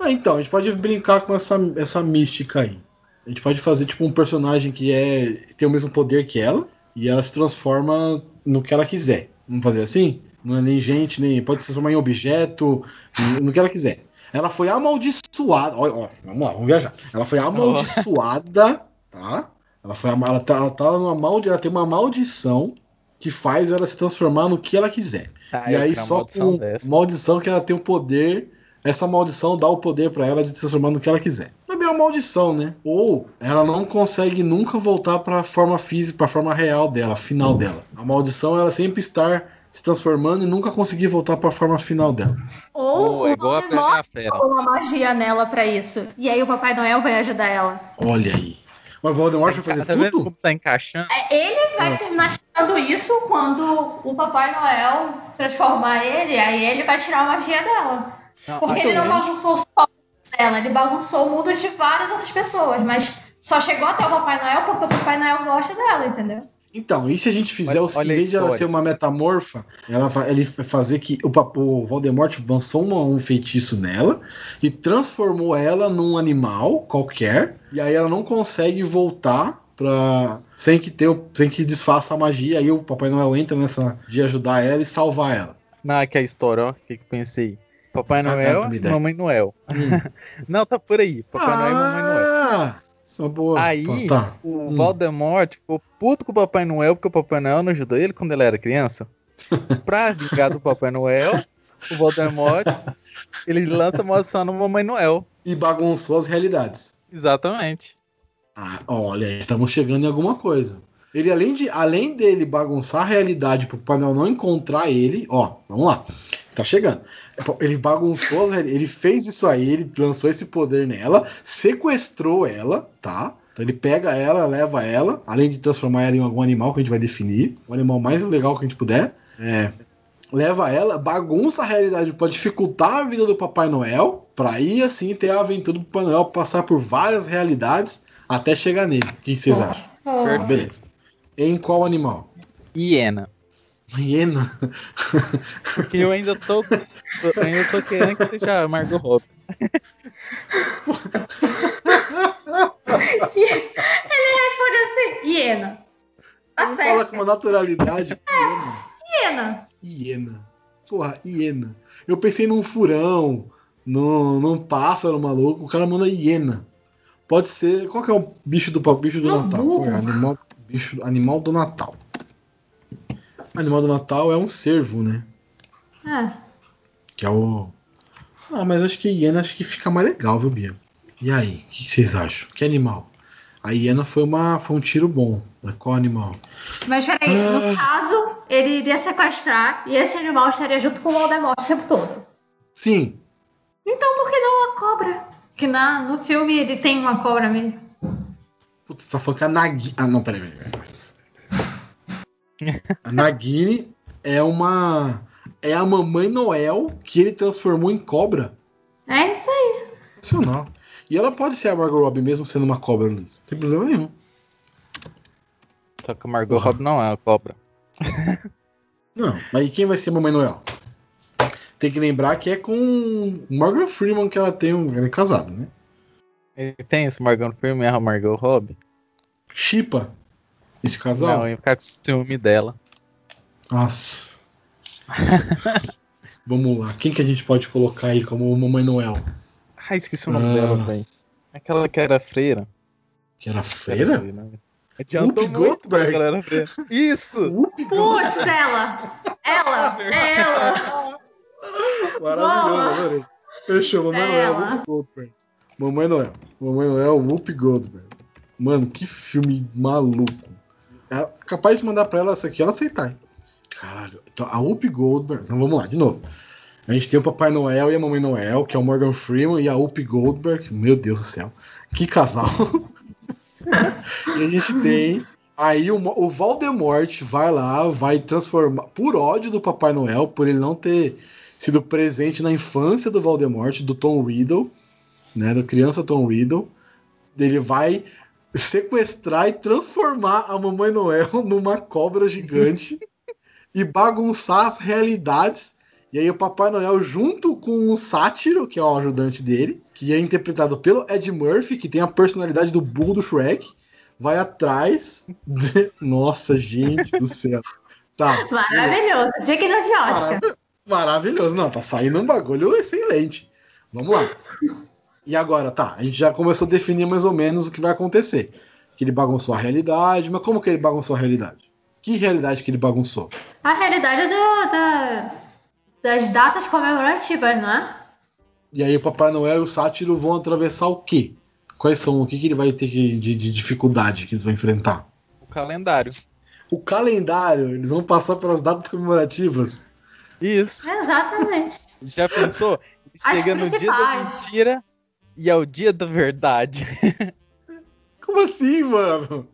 Ah, então, a gente pode brincar com essa, essa mística aí. A gente pode fazer, tipo, um personagem que é tem o mesmo poder que ela, e ela se transforma no que ela quiser. Vamos fazer assim? Não é nem gente, nem. Pode se transformar em objeto, no que ela quiser. Ela foi amaldiçoada. Olha, olha, vamos lá, vamos viajar. Ela foi amaldiçoada, tá? Ela, foi, ela, tá, ela, tá numa maldi, ela tem uma maldição que faz ela se transformar no que ela quiser. Ah, e aí, só maldição com dessa. maldição que ela tem o poder. Essa maldição dá o poder pra ela de se transformar no que ela quiser. Também é uma maldição, né? Ou ela não consegue nunca voltar pra forma física, pra forma real dela, final dela. A maldição é ela sempre estar se transformando e nunca conseguir voltar pra forma final dela. Ou Pô, é o igual a Fera. uma magia nela pra isso. E aí o Papai Noel vai ajudar ela. Olha aí. Mas Voldemort vai fazer Tá vendo tudo? como tá encaixando? É, Ele vai terminar tirando isso quando o Papai Noel transformar ele, aí ele vai tirar a magia dela. Porque ele não bagunçou só dela, ele bagunçou o mundo de várias outras pessoas, mas só chegou até o Papai Noel porque o Papai Noel gosta dela, entendeu? Então, e se a gente fizer, Olha- o- em vez de ela ser uma metamorfa, ela vai, ele fazer que o, o Voldemort lançou uma- um feitiço nela e transformou ela num animal qualquer, e aí ela não consegue voltar pra, sem que ter, sem que desfaça a magia, aí o Papai Noel entra nessa de ajudar ela e salvar ela. Não, aqui é a história, ó. O que que eu pensei? Papai Cagada Noel uma e. Mamãe Noel. Não, tá por aí. Papai Noel e Mamãe Noel. Isso é boa. Aí, Tá. o Hum. Voldemort ficou puto com o Papai Noel, porque o Papai Noel não ajudou ele quando ele era criança. Pra vingar do Papai Noel, o Voldemort, ele lança maldição no Mamãe Noel. E bagunçou as realidades. Exatamente. Ah, olha, estamos chegando em alguma coisa. Ele, além, de, além dele bagunçar a realidade pro Papai Noel não encontrar ele, ó, vamos lá. Tá chegando. Ele bagunçou, ele fez isso aí, ele lançou esse poder nela, sequestrou ela, tá? Então ele pega ela, leva ela, além de transformar ela em algum animal que a gente vai definir, o animal mais legal que a gente puder. É, leva ela, bagunça a realidade pra dificultar a vida do Papai Noel, pra aí assim ter a aventura do Papai Noel passar por várias realidades até chegar nele. O que vocês acham? Oh. Beleza. Em qual animal? Hiena. Hiena. Porque eu ainda tô. Eu ainda tô querendo que seja Margot Robbie. Ele responde assim, hiena. Tá Ele fala com uma naturalidade. Hiena. Hiena. Hiena. Porra, hiena. Eu pensei num furão, num, num pássaro maluco, o cara manda hiena. Pode ser. Qual que é o bicho do bicho do Não, Natal? burro. É animal, bicho, animal do Natal. Animal do Natal é um cervo, né? É. Que é o. Ah, mas acho que hiena acho que fica mais legal, viu, Bia? E aí, o que vocês acham? Que animal? A hiena foi, uma, foi um tiro bom. Mas qual animal? Mas peraí, no caso, ele iria sequestrar e esse animal estaria junto com o Voldemort o tempo todo. Sim, Então por que não a cobra? Que na, no filme ele tem uma cobra mesmo. Putz, você tá falando que a Nagini. Ah, não, peraí, peraí. peraí. A Nagini é uma. É a mamãe Noel que ele transformou em cobra. É isso aí. Sensacional. E ela pode ser a Margot Robbie mesmo sendo uma cobra, Luiz. Não tem problema nenhum. Só que a Margot Robbie não é a cobra. Não, mas e quem vai ser a mamãe Noel? Tem que lembrar que é com o Morgan Freeman que ela tem um. Ela é casada, né? Ele tem esse Margot Freeman e a Margot Robbie? Chipa esse casal. Não, eu ia ficar com ciúme dela. Nossa. Vamos lá. Quem que a gente pode colocar aí como Mamãe Noel? Ah, esqueci o nome Ah. dela, velho. Aquela que era freira. Que era feira? né? Adiantou Whoopi muito pra Goldberg. galera freira. Isso! Whoopi Putz, ela! Ela! É ela! Maravilhoso, adorei. Fechou, Mamãe Noel, Ela. Whoopi Goldberg. Mamãe Noel. Mamãe Noel, Whoopi Goldberg. Mano, que filme maluco. É capaz de mandar pra ela essa aqui, ela aceitar. hein? Caralho. Então, a Whoopi Goldberg. Então vamos lá, de novo. A gente tem o Papai Noel e a Mamãe Noel, que é o Morgan Freeman e a Whoopi Goldberg. Meu Deus do céu. Que casal. e a gente tem. Aí o, o Voldemort vai lá, vai transformar. Por ódio do Papai Noel, por ele não ter sido presente na infância do Voldemort, do Tom Riddle, né? Da criança Tom Riddle. Ele vai sequestrar e transformar a Mamãe Noel numa cobra gigante e bagunçar as realidades. E aí o Papai Noel, junto com o Sátiro, que é o ajudante dele, que é interpretado pelo Ed Murphy, que tem a personalidade do burro do Shrek, vai atrás. de- Nossa, gente do céu. Tá. Maravilhoso. Digno de Oscar. Marav- Maravilhoso. Não, tá saindo um bagulho excelente. Vamos lá. E agora, tá, a gente já começou a definir mais ou menos o que vai acontecer. Que ele bagunçou a realidade, mas como que ele bagunçou a realidade? Que realidade que ele bagunçou? A realidade do, da- das datas comemorativas, não é? E aí o Papai Noel e o Sátiro vão atravessar o quê? Quais são, o que, que ele vai ter que, de, de dificuldade que eles vão enfrentar? O calendário. O calendário, eles vão passar pelas datas comemorativas. Isso. Exatamente. Já pensou? Chega no dia da mentira e é o dia da verdade. Como assim, mano?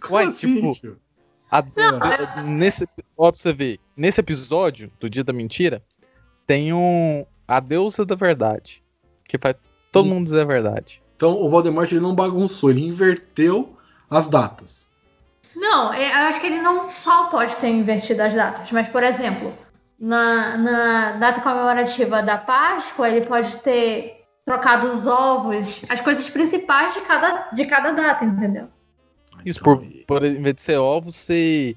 Como Uai, assim, tipo, tio? A- nesse, ó, pra você ver, nesse episódio do Dia da Mentira, tem um. A deusa da verdade. Que faz todo Hum. mundo dizer a verdade. Então o Voldemort ele não bagunçou, ele inverteu as datas. Não, é, eu acho que ele não só pode ter invertido as datas, mas, por exemplo, na, na data comemorativa da Páscoa, ele pode ter trocado os ovos, as coisas principais de cada, de cada data, entendeu? Isso, Então, por, por em vez de ser ovos, ser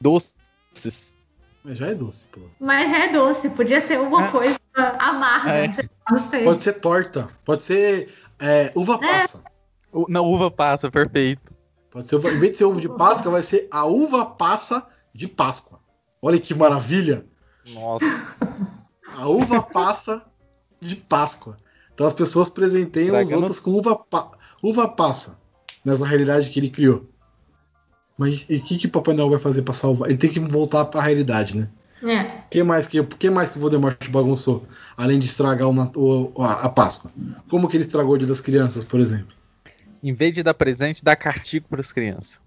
doces. Mas já é doce, pô. Mas já é doce, podia ser uma É. coisa amarga, É. não. Pode ser torta, pode ser é, uva passa. U- Na uva passa, perfeito. Pode ser, em vez de ser ovo de Páscoa, vai ser a uva passa de Páscoa. Olha que maravilha! Nossa. A uva passa de Páscoa. Então as pessoas presenteiam as Dragão outras com uva, pa- uva passa. Nessa realidade que ele criou. Mas e o que, que o Papai Noel vai fazer pra salvar? Ele tem que voltar pra realidade, né? É. O que mais que, que, mais que o Voldemort bagunçou? Além de estragar nat- o- a, a Páscoa. Como que ele estragou o Dia das Crianças, por exemplo? Em vez de dar presente, dá castigo pras crianças.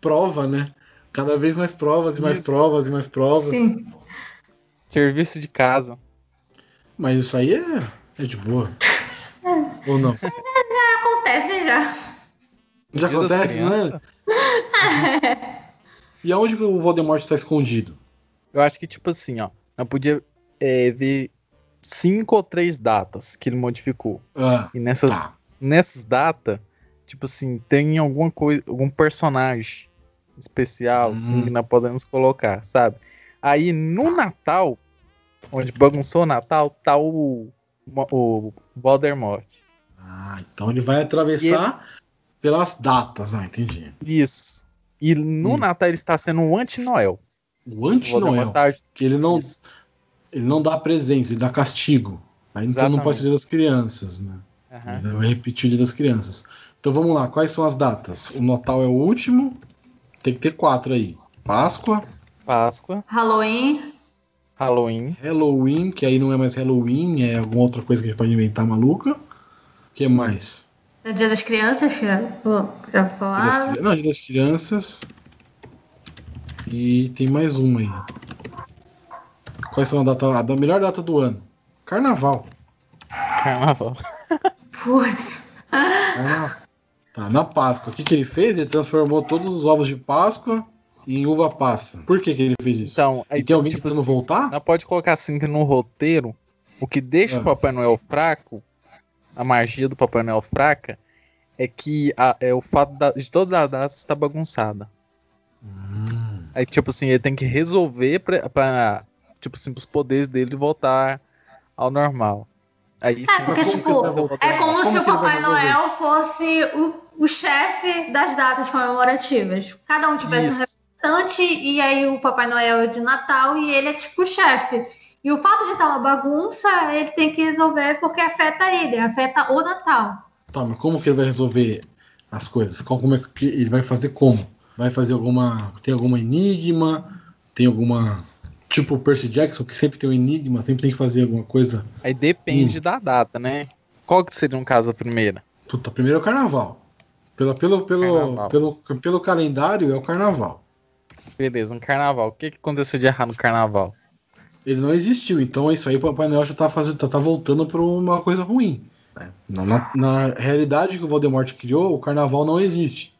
Prova, né? Cada vez mais provas e mais Isso. provas e mais provas. Sim. Serviço de casa. Mas isso aí é, é de boa. Ou não? Acontece já. Já Dia acontece, né? E aonde que o Voldemort está escondido? Eu acho que, tipo assim, ó. Eu podia é, ver cinco ou três datas que ele modificou. Ah, E nessas, tá. nessas datas, tipo assim, tem alguma coisa, algum personagem especial, assim, Hum. que nós podemos colocar, sabe? Aí no Natal, onde bagunçou o Natal, tá o, o Voldemort. Ah, então ele vai atravessar pelas datas. Ah, entendi. Isso. E no Hum. Natal ele está sendo um anti-Noel. O anti-Noel, está- que ele não, Isso. ele não dá presença, ele dá castigo. Aí então não pode ser dia das crianças, né? Ele vai repetir o dia das crianças. Então vamos lá, quais são as datas? O Natal é o último, tem que ter quatro aí. Páscoa, Páscoa, Halloween. Halloween, Halloween, que aí não é mais Halloween, é alguma outra coisa que a gente pode inventar maluca. O que mais? É Dia das Crianças, já, Dia das cri- Não, dia das crianças. E tem mais uma aí. Quais são a data, a da melhor data do ano? Carnaval. Carnaval. Putz. Carnaval. Tá, na Páscoa. O que, que ele fez? Ele transformou todos os ovos de Páscoa em uva passa. Por que, que ele fez isso? Então, aí e tem alguém tipo tentando assim, voltar? Nós pode colocar assim que no roteiro, o que deixa Ah. o Papai Noel fraco, a magia do Papai Noel fraca, é que a- é o fato da- de todas as datas estar bagunçada. Hum, Aí, tipo assim, ele tem que resolver pra, pra tipo assim, os poderes dele voltar ao normal. Aí É, porque, tipo, é como, Como se o Papai? Noel fosse o, o chefe das datas comemorativas. Cada um tivesse um Isso. Representante, e aí o Papai Noel é de Natal e ele é tipo o chefe. E o fato de estar uma bagunça, ele tem que resolver porque afeta ele, afeta o Natal. Tá, mas como que ele vai resolver as coisas? Como, é que ele vai fazer como? Vai fazer alguma. Tem alguma enigma? Tem alguma. Tipo o Percy Jackson, que sempre tem um enigma, sempre tem que fazer alguma coisa. aí Hum. depende da data, né? Qual que seria um caso a primeira? Puta, primeiro é o carnaval. Pelo, pelo, pelo, Carnaval. pelo, pelo calendário é o carnaval. Beleza, um carnaval. O que, que aconteceu de errado no carnaval? Ele não existiu, então é isso aí o Papai Noel já tá, fazendo, tá, tá voltando para uma coisa ruim. né? Na, na- na realidade que o Voldemort criou, o carnaval não existe.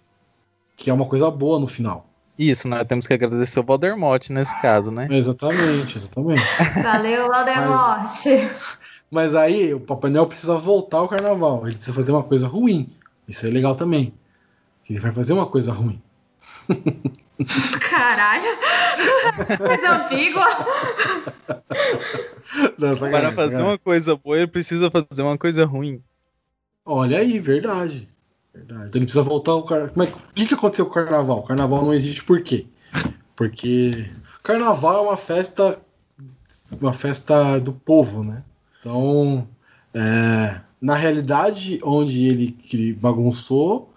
Que é uma coisa boa no final. Isso, nós temos que agradecer o Voldemort nesse caso, né? Exatamente, exatamente. Valeu, Valdemort. Mas aí o Papai Noel precisa voltar ao carnaval. Ele precisa fazer uma coisa ruim. Isso é legal também. Ele vai fazer uma coisa ruim. Caralho. Coisa ambígua. Não, Para fazer sacanagem. uma coisa boa, ele precisa fazer uma coisa ruim. Olha aí, verdade. Verdade. Então ele precisa voltar ao carnaval. Como é que... O que, que aconteceu com o carnaval? O carnaval não existe por quê? Porque carnaval é uma festa. Uma festa do povo, né? Então. É, na realidade, onde ele que bagunçou,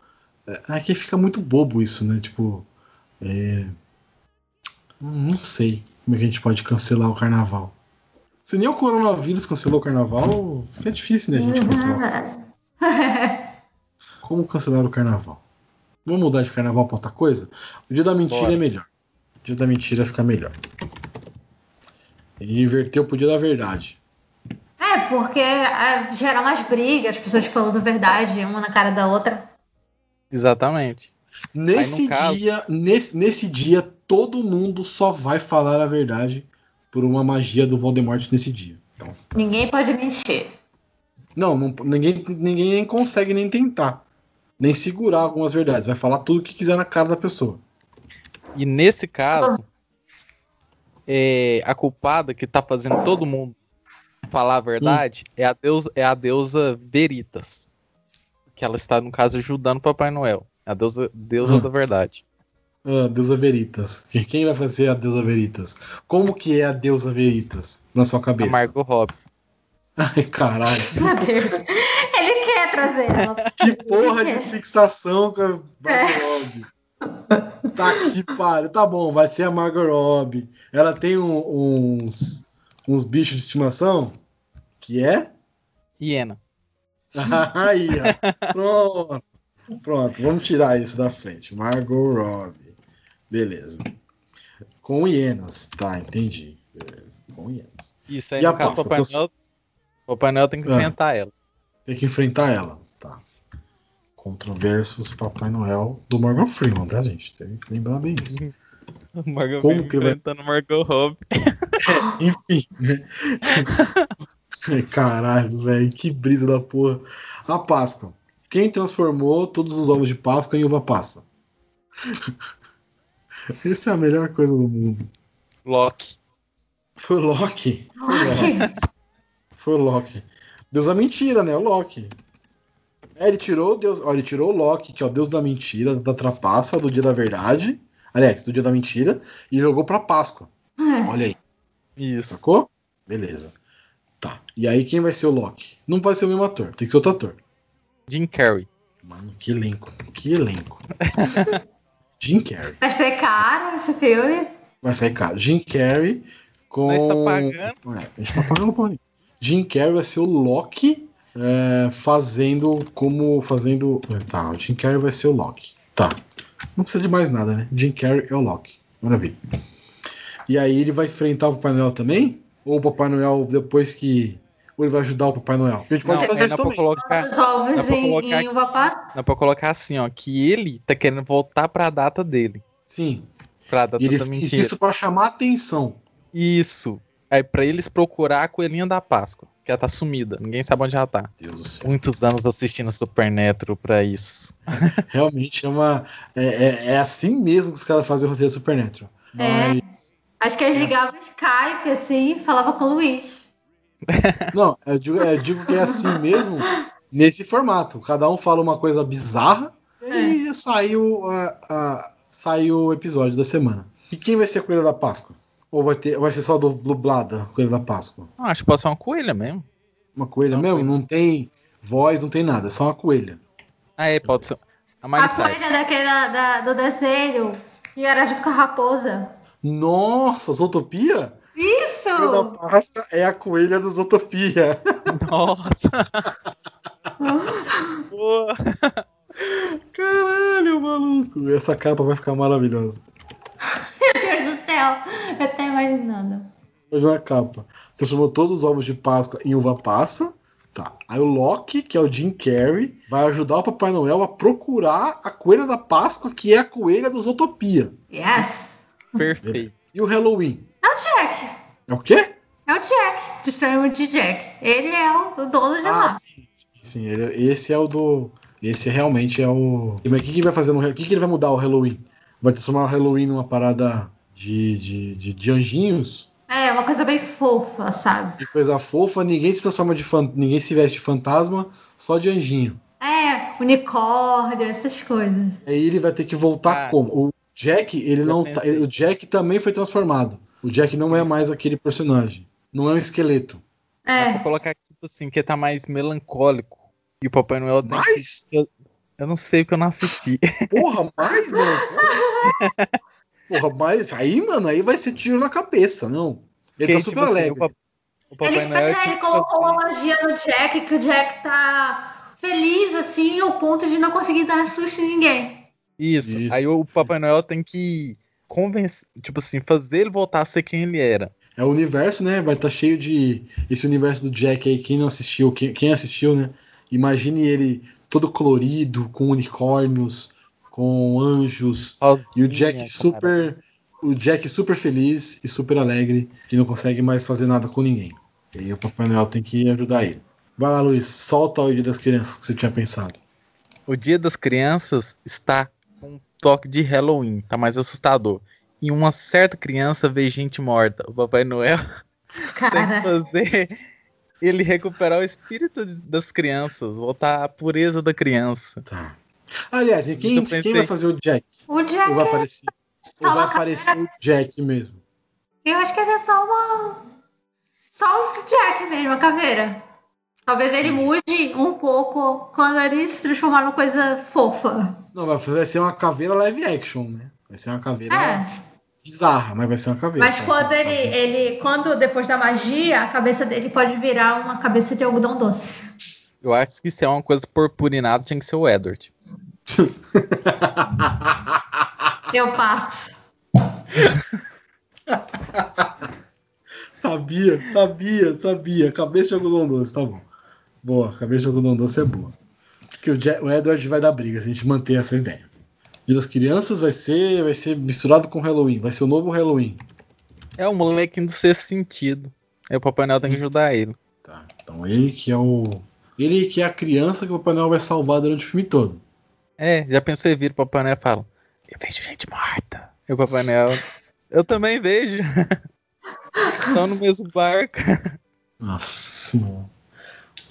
é, aqui fica muito bobo isso, né? Tipo, é, não sei como é que a gente pode cancelar o carnaval. Se nem o coronavírus cancelou o carnaval, fica difícil, né, a gente cancelar. Como cancelar o carnaval? Vamos mudar de carnaval pra outra coisa? O dia da mentira Bora. é melhor. O dia da mentira fica melhor. E inverteu pro dia da verdade. É, porque é, gera mais brigas, as pessoas falando verdade, uma na cara da outra. Exatamente. Nesse caso- dia, nesse, nesse dia, todo mundo só vai falar a verdade por uma magia do Voldemort nesse dia. Então, Ninguém pode mentir. não, não- ninguém, ninguém nem consegue nem tentar. Nem segurar algumas verdades. Vai falar tudo o que quiser na cara da pessoa. E nesse caso, é, a culpada que tá fazendo todo mundo falar a verdade é, a deusa, é a deusa Veritas. Que ela está, no caso, ajudando o Papai Noel. A deusa, deusa Hum. da verdade. Ah, deusa Veritas. Quem- vai fazer a deusa Veritas? Como que é a deusa Veritas na sua A cabeça? Margot Robbie. Ai, caralho. Meu Deus. Ele quer trazer ela. Que porra de fixação com a Margot Robbie. Tá que pariu. Tá bom, vai ser a Margot Robbie. Ela tem um- uns, uns bichos de estimação que é. Hiena. Aí, ó. Pronto. Pronto, vamos tirar isso da frente. Margot Robbie. Beleza. Com hienas. Tá, entendi. Beleza. Com hienas. Isso aí, E a no caso, Páscoa? Papai Tô- Noel, Papai Noel tem que Ah. enfrentar ela. Tem que enfrentar ela. Tá. Controversos Papai Noel do Morgan Freeman, tá, gente? Tem que lembrar bem isso. Margot Como que vai- enfrentando Margot Robbie. Enfim? Caralho, velho, que brisa da porra. A Páscoa. Quem transformou todos os ovos de Páscoa em uva passa? Essa é a melhor coisa do mundo. Loki. Foi o Loki. Foi o Loki. Foi o Loki. Deus da mentira, né? O Loki. É, ele tirou o Deus. Olha, ele tirou o Loki, que é o Deus da mentira, da trapaça, do dia da verdade. Aliás, do dia da mentira, e jogou pra Páscoa. Olha aí. Isso. Sacou? Beleza. Tá. E aí quem vai ser o Loki? Não vai ser o mesmo ator, tem que ser outro ator. Jim Carrey. Mano, que elenco. Que elenco. Jim Carrey. Vai ser caro esse filme. Vai sair caro. Jim Carrey com. Nós tá pagando. É, a gente tá pagando porra. Jim Carrey vai ser o Loki é, fazendo como. Fazendo. Tá, o Jim Carrey vai ser o Loki. Tá. Não precisa de mais nada, né? Jim Carrey é o Loki. Maravilha. E aí ele vai enfrentar o Papai Noel também? Ou o Papai Noel depois que. Ou ele vai ajudar o Papai Noel? A gente pode Não, fazer é, isso também. colocar, dá pra em, colocar em uva passa. dá pra colocar assim, ó, que ele tá querendo voltar pra data dele. Sim. Pra data E ele da mentira. isso pra chamar atenção. Isso. Aí pra eles procurar a coelhinha da Páscoa, que ela tá sumida. Ninguém sabe onde ela tá. Deus do céu. Muitos anos assistindo Supernatural pra isso. Realmente é uma. É, é, é assim mesmo que os caras fazem o roteiro Supernatural. É. Mas. Acho que eles ligavam o Skype assim e falavam com o Luiz. Não, eu digo, eu digo que é assim mesmo nesse formato. Cada um fala uma coisa bizarra e aí saiu, a, a- saiu o episódio da semana. E quem vai ser a Coelha da Páscoa? Ou vai, ter, vai ser só do- dublada a Coelha da Páscoa? Ah, acho que pode ser uma coelha mesmo. Uma coelha Não, mesmo? coelha. Não tem voz, não tem nada, é só uma coelha. Ah, é, pode ser. A A coelha Cyrus. daquela da, do desenho e era junto com a raposa. Nossa, Zootopia? A Coelha da! Páscoa é a coelha do Zootopia. Nossa. Boa. Caralho, maluco. Essa capa vai ficar maravilhosa. Meu Deus do céu! Eu tô imaginando. Mas na capa. Transformou todos os ovos de Páscoa em uva passa. Tá. Aí o Loki, que é o Jim Carrey, vai ajudar o Papai Noel a procurar a coelha da Páscoa, que é a coelha dos Utopia. Yes! Perfeito. E o Halloween? É o Jack. É o quê? É o Jack. Te chamo de Jack. Ele é o, o dono de Ah, lá. sim, sim, sim. Ele- esse é o do. Esse realmente é o. Mas o que, que vai fazer no. O que, que ele vai mudar o Halloween? Vai transformar o Halloween numa parada de, de, de, de anjinhos? É, uma coisa bem fofa, sabe? De coisa fofa, ninguém se transforma de fan... ninguém se veste de fantasma, só de anjinho. É, unicórnio, essas coisas. Aí ele vai ter que voltar Ah. como? O Jack, ele não tá, ele- o Jack também foi transformado. O Jack não é mais aquele personagem. Não é um esqueleto. Dá pra É, colocar aqui tipo assim, que tá mais melancólico. E o Papai Noel Mais? Eu não sei porque eu não assisti. Porra, mais, mano? Porra, mais. Aí, mano, aí vai ser tiro na cabeça, não. Ele tá Porque, super tipo assim, alegre. o, pa- o Papai Ele, Noel. é, tinha ele que colocou fazer- uma magia no Jack, que o Jack tá feliz, assim, ao ponto de não conseguir dar susto em ninguém. Isso. Isso. Aí o Papai Noel tem que convencer, tipo assim, fazer ele voltar a ser quem ele era. É o universo, né? Vai estar cheio de. Esse universo do Jack aí, quem não assistiu, quem, quem assistiu, né? Imagine ele todo colorido, com unicórnios, com anjos. E o Jack Sozinho, super. O Jack super feliz e super alegre, que não consegue mais fazer nada com ninguém. E aí o Papai Noel tem que ajudar ele. Vai lá, Luiz, solta o dia das crianças que você tinha pensado. O Dia das Crianças está toque de Halloween, tá mais assustador. E uma certa criança vê gente morta. O Papai Noel tem que Cara, fazer ele recuperar o espírito das crianças, voltar à pureza da criança. Tá. Aliás, e quem, pensei. quem vai fazer o Jack? o Jack Ou vai aparecer, só ou vai aparecer o Jack mesmo? Eu acho que ele é só uma. Só o Jack mesmo, a caveira. Talvez ele mude um pouco quando ele se transformar numa coisa fofa. Não, vai, ser uma caveira live action, né? Vai ser uma caveira É, bizarra, mas vai ser uma caveira. mas quando ele, ele. Quando depois da magia, a cabeça dele pode virar uma cabeça de algodão doce. Eu acho que se é uma coisa purpurinada, tinha que ser o Edward. Eu passo. sabia, sabia, sabia. Cabeça de algodão doce, tá bom. Boa, cabeça de algodão doce é boa. Porque o, Jack- o Edward vai dar briga se a gente manter essa ideia. Dia das crianças vai ser, vai ser misturado com Halloween, vai ser o novo Halloween. É o moleque do sexto sentido. Aí o Papai Noel tem que ajudar ele. Tá. Então ele que é o. Ele que é a criança que o Papai Noel vai salvar durante o filme todo. É, já pensou em vir o Papai Noel e fala: Eu vejo gente morta. E o Papai Noel, eu também vejo. Estão no mesmo barco. Nossa senhora.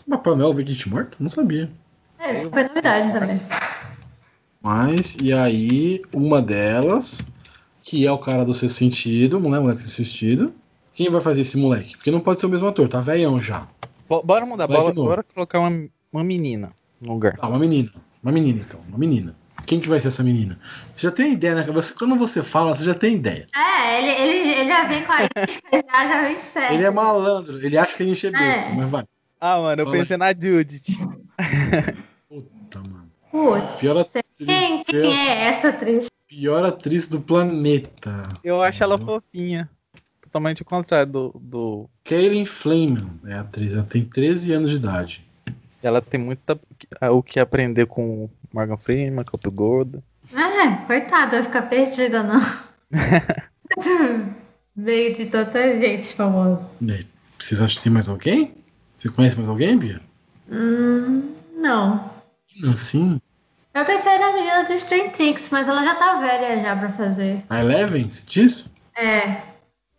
Papai Noel vê gente morta? Não sabia. É, foi novidade também. Mas, e aí, uma delas, que é o cara do seu sentido, não é moleque do sentido. Quem vai fazer esse moleque? Porque não pode ser o mesmo ator, tá velhão já. Bo- Bora mudar, Vai bora, bora colocar uma, uma menina no lugar. Tá, uma menina. Uma menina, então. Uma menina. Quem que vai ser essa menina? Você já tem ideia, né? Você, quando você fala, você já tem ideia. É, ele, ele, ele já vem com a isca, já, já vem sério. Ele é malandro, ele acha que a gente é besta, É. mas vai. Ah, mano, eu Fala. pensei na Judith. Puta, mano. Putz, Pior atriz, quem, quem pior, é essa atriz? pior atriz do planeta. Eu acho ela fofinha. Totalmente o contrário do, do. Kaylin Flamen é a atriz, ela tem 13 anos de idade. Ela tem muita o que aprender com o Morgan Freeman, com o Gordo. Ah, coitada, vai ficar perdida, não. Veio de tanta gente famosa. E aí, Vocês acham que tem mais alguém? Você conhece mais alguém, Bia? Hum, não. Assim? Eu pensei na menina do Stranger Things, mas ela já tá velha já pra fazer. A Eleven, você disse? É,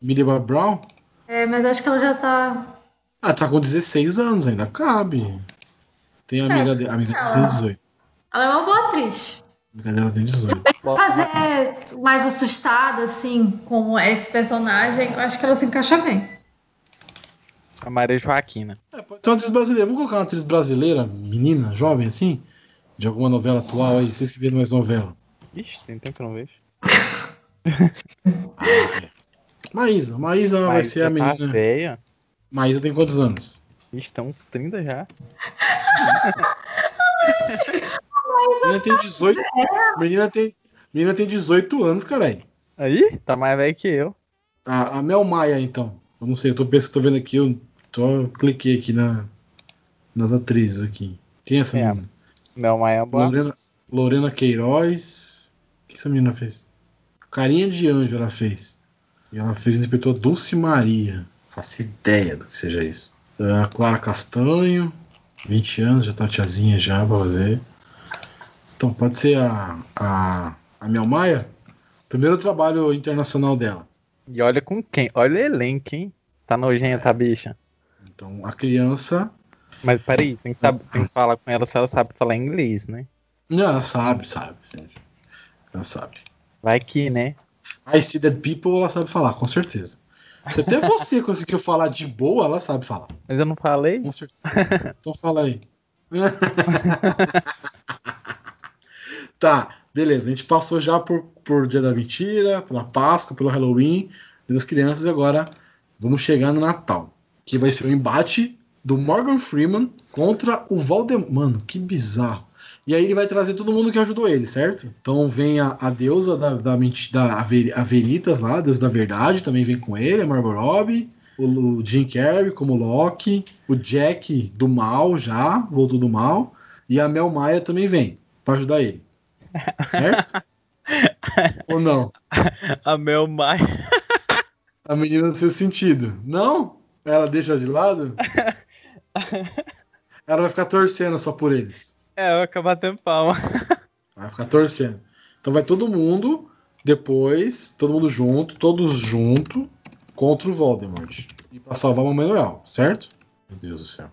Millie Bob Brown? é, mas acho que ela já tá. Ah, tá com 16 anos, ainda cabe. Tem a amiga, de, a amiga dela tem 18. Ela é uma boa atriz. A amiga dela tem 18. Fazer mais assustada, assim, com esse personagem, eu acho que ela se encaixa bem. A Maria Joaquina. É, pode ser uma atriz brasileira. Vamos colocar uma atriz brasileira, menina, jovem, assim? De alguma novela atual aí. Vocês que viram mais novela. Ixi, tem tempo que eu não vejo. Maísa. Maísa vai Mas ser a já menina. Tá velha. Maísa tem quantos anos? Tem uns 30 já. Menina tem 18. Menina tem, menina tem 18 anos, caralho. Aí, tá mais velho que eu. A, a Mel Maia, então. Eu não sei, eu tô pensando, tô vendo aqui, eu tô, eu cliquei aqui na, nas atrizes aqui. Quem é essa É, menina? Mãe é boa. Lorena, Lorena Queiroz. O que essa menina fez? Carinha de anjo ela fez. E ela fez interpretou a Dulce Maria. Faço ideia do que seja isso. A Clara Castanho, 20 anos, já tá tiazinha já pra fazer. Então, pode ser a, a, a Mel Maia. Primeiro trabalho internacional dela. E olha com quem? Olha o elenco, hein? Tá nojenta a bicha. Então, a criança. Mas peraí, tem que, saber- tem que falar com ela se ela sabe falar inglês, né? Não, ela sabe, sabe. Ela sabe. Vai que, né? I see dead people, ela sabe falar, com certeza. Se até você conseguiu falar de boa, ela sabe falar. Mas eu não falei? Com certeza. Então fala aí. tá, beleza. A gente passou já por, por Dia da Mentira, pela Páscoa, pelo Halloween, Dia das Crianças, e agora vamos chegar no Natal. Que vai ser o embate do Morgan Freeman contra o Voldemort. Mano, que bizarro. E aí ele vai trazer todo mundo que ajudou ele, certo? Então vem a, a deusa da, da, da a Veritas lá, a deusa da verdade, também vem com ele, a Margot Robbie, o, o Jim Carrey como Loki, o Jack do mal já, voltou do mal, e a Mel Maia também vem para ajudar ele. Certo? Ou não? A Mel Maia. A menina do seu sentido. Não? Ela deixa de lado? Ela vai ficar torcendo só por eles. É, vai acabar tendo palma. Vai ficar torcendo. Então vai todo mundo, depois, todo mundo junto, todos juntos, contra o Voldemort. E pra salvar o Manuel, certo? Meu Deus do céu.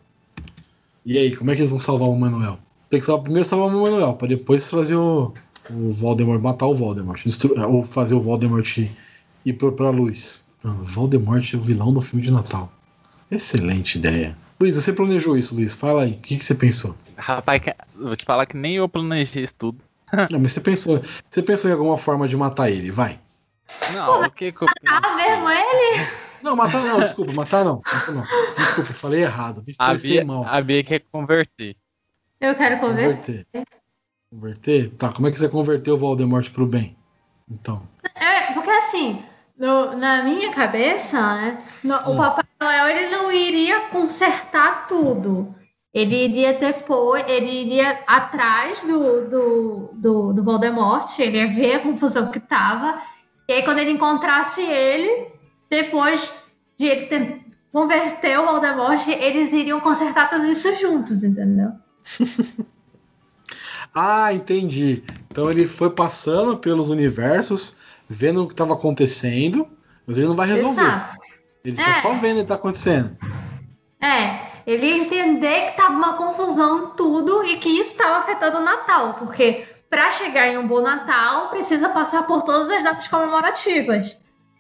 E aí, como é que eles vão salvar o Manuel? Tem que salvar, primeiro salvar o Manuel, pra depois fazer o, o Voldemort, matar o Voldemort. Ou fazer o Voldemort ir pra, pra luz. Mano, Voldemort é o vilão do filme de Natal. Excelente ideia. Luiz, você planejou isso, Luiz? Fala aí, o que, que você pensou? Rapaz, vou te falar que nem eu planejei isso tudo. Não, mas você pensou, você pensou em alguma forma de matar ele, vai. Não, o que que eu Ah, mesmo ele? Não, matar não, desculpa, matar não. Matar não. Desculpa, falei errado. Me A Bia, mal. a Bia quer converter. Eu quero conver. Converter. Converter? Tá, como é que você converteu o Voldemort pro bem? Então. É, porque assim, no- na minha cabeça, né, no- o Hum. Papai Noel ele não iria consertar tudo. Ele iria depois, ele iria atrás do, do, do, do Voldemort, ele ia ver a confusão que tava. E aí, quando ele encontrasse ele, depois de ele ter- converter o Voldemort, eles iriam consertar tudo isso juntos, entendeu? Ah, entendi. Então ele foi passando pelos universos, vendo o que estava acontecendo, mas ele não vai resolver. Exato. Ele tá É. só vendo o que tá acontecendo. É, ele ia entender que tava uma confusão tudo e que isso estava afetando o Natal, porque para chegar em um bom Natal precisa passar por todas as datas comemorativas.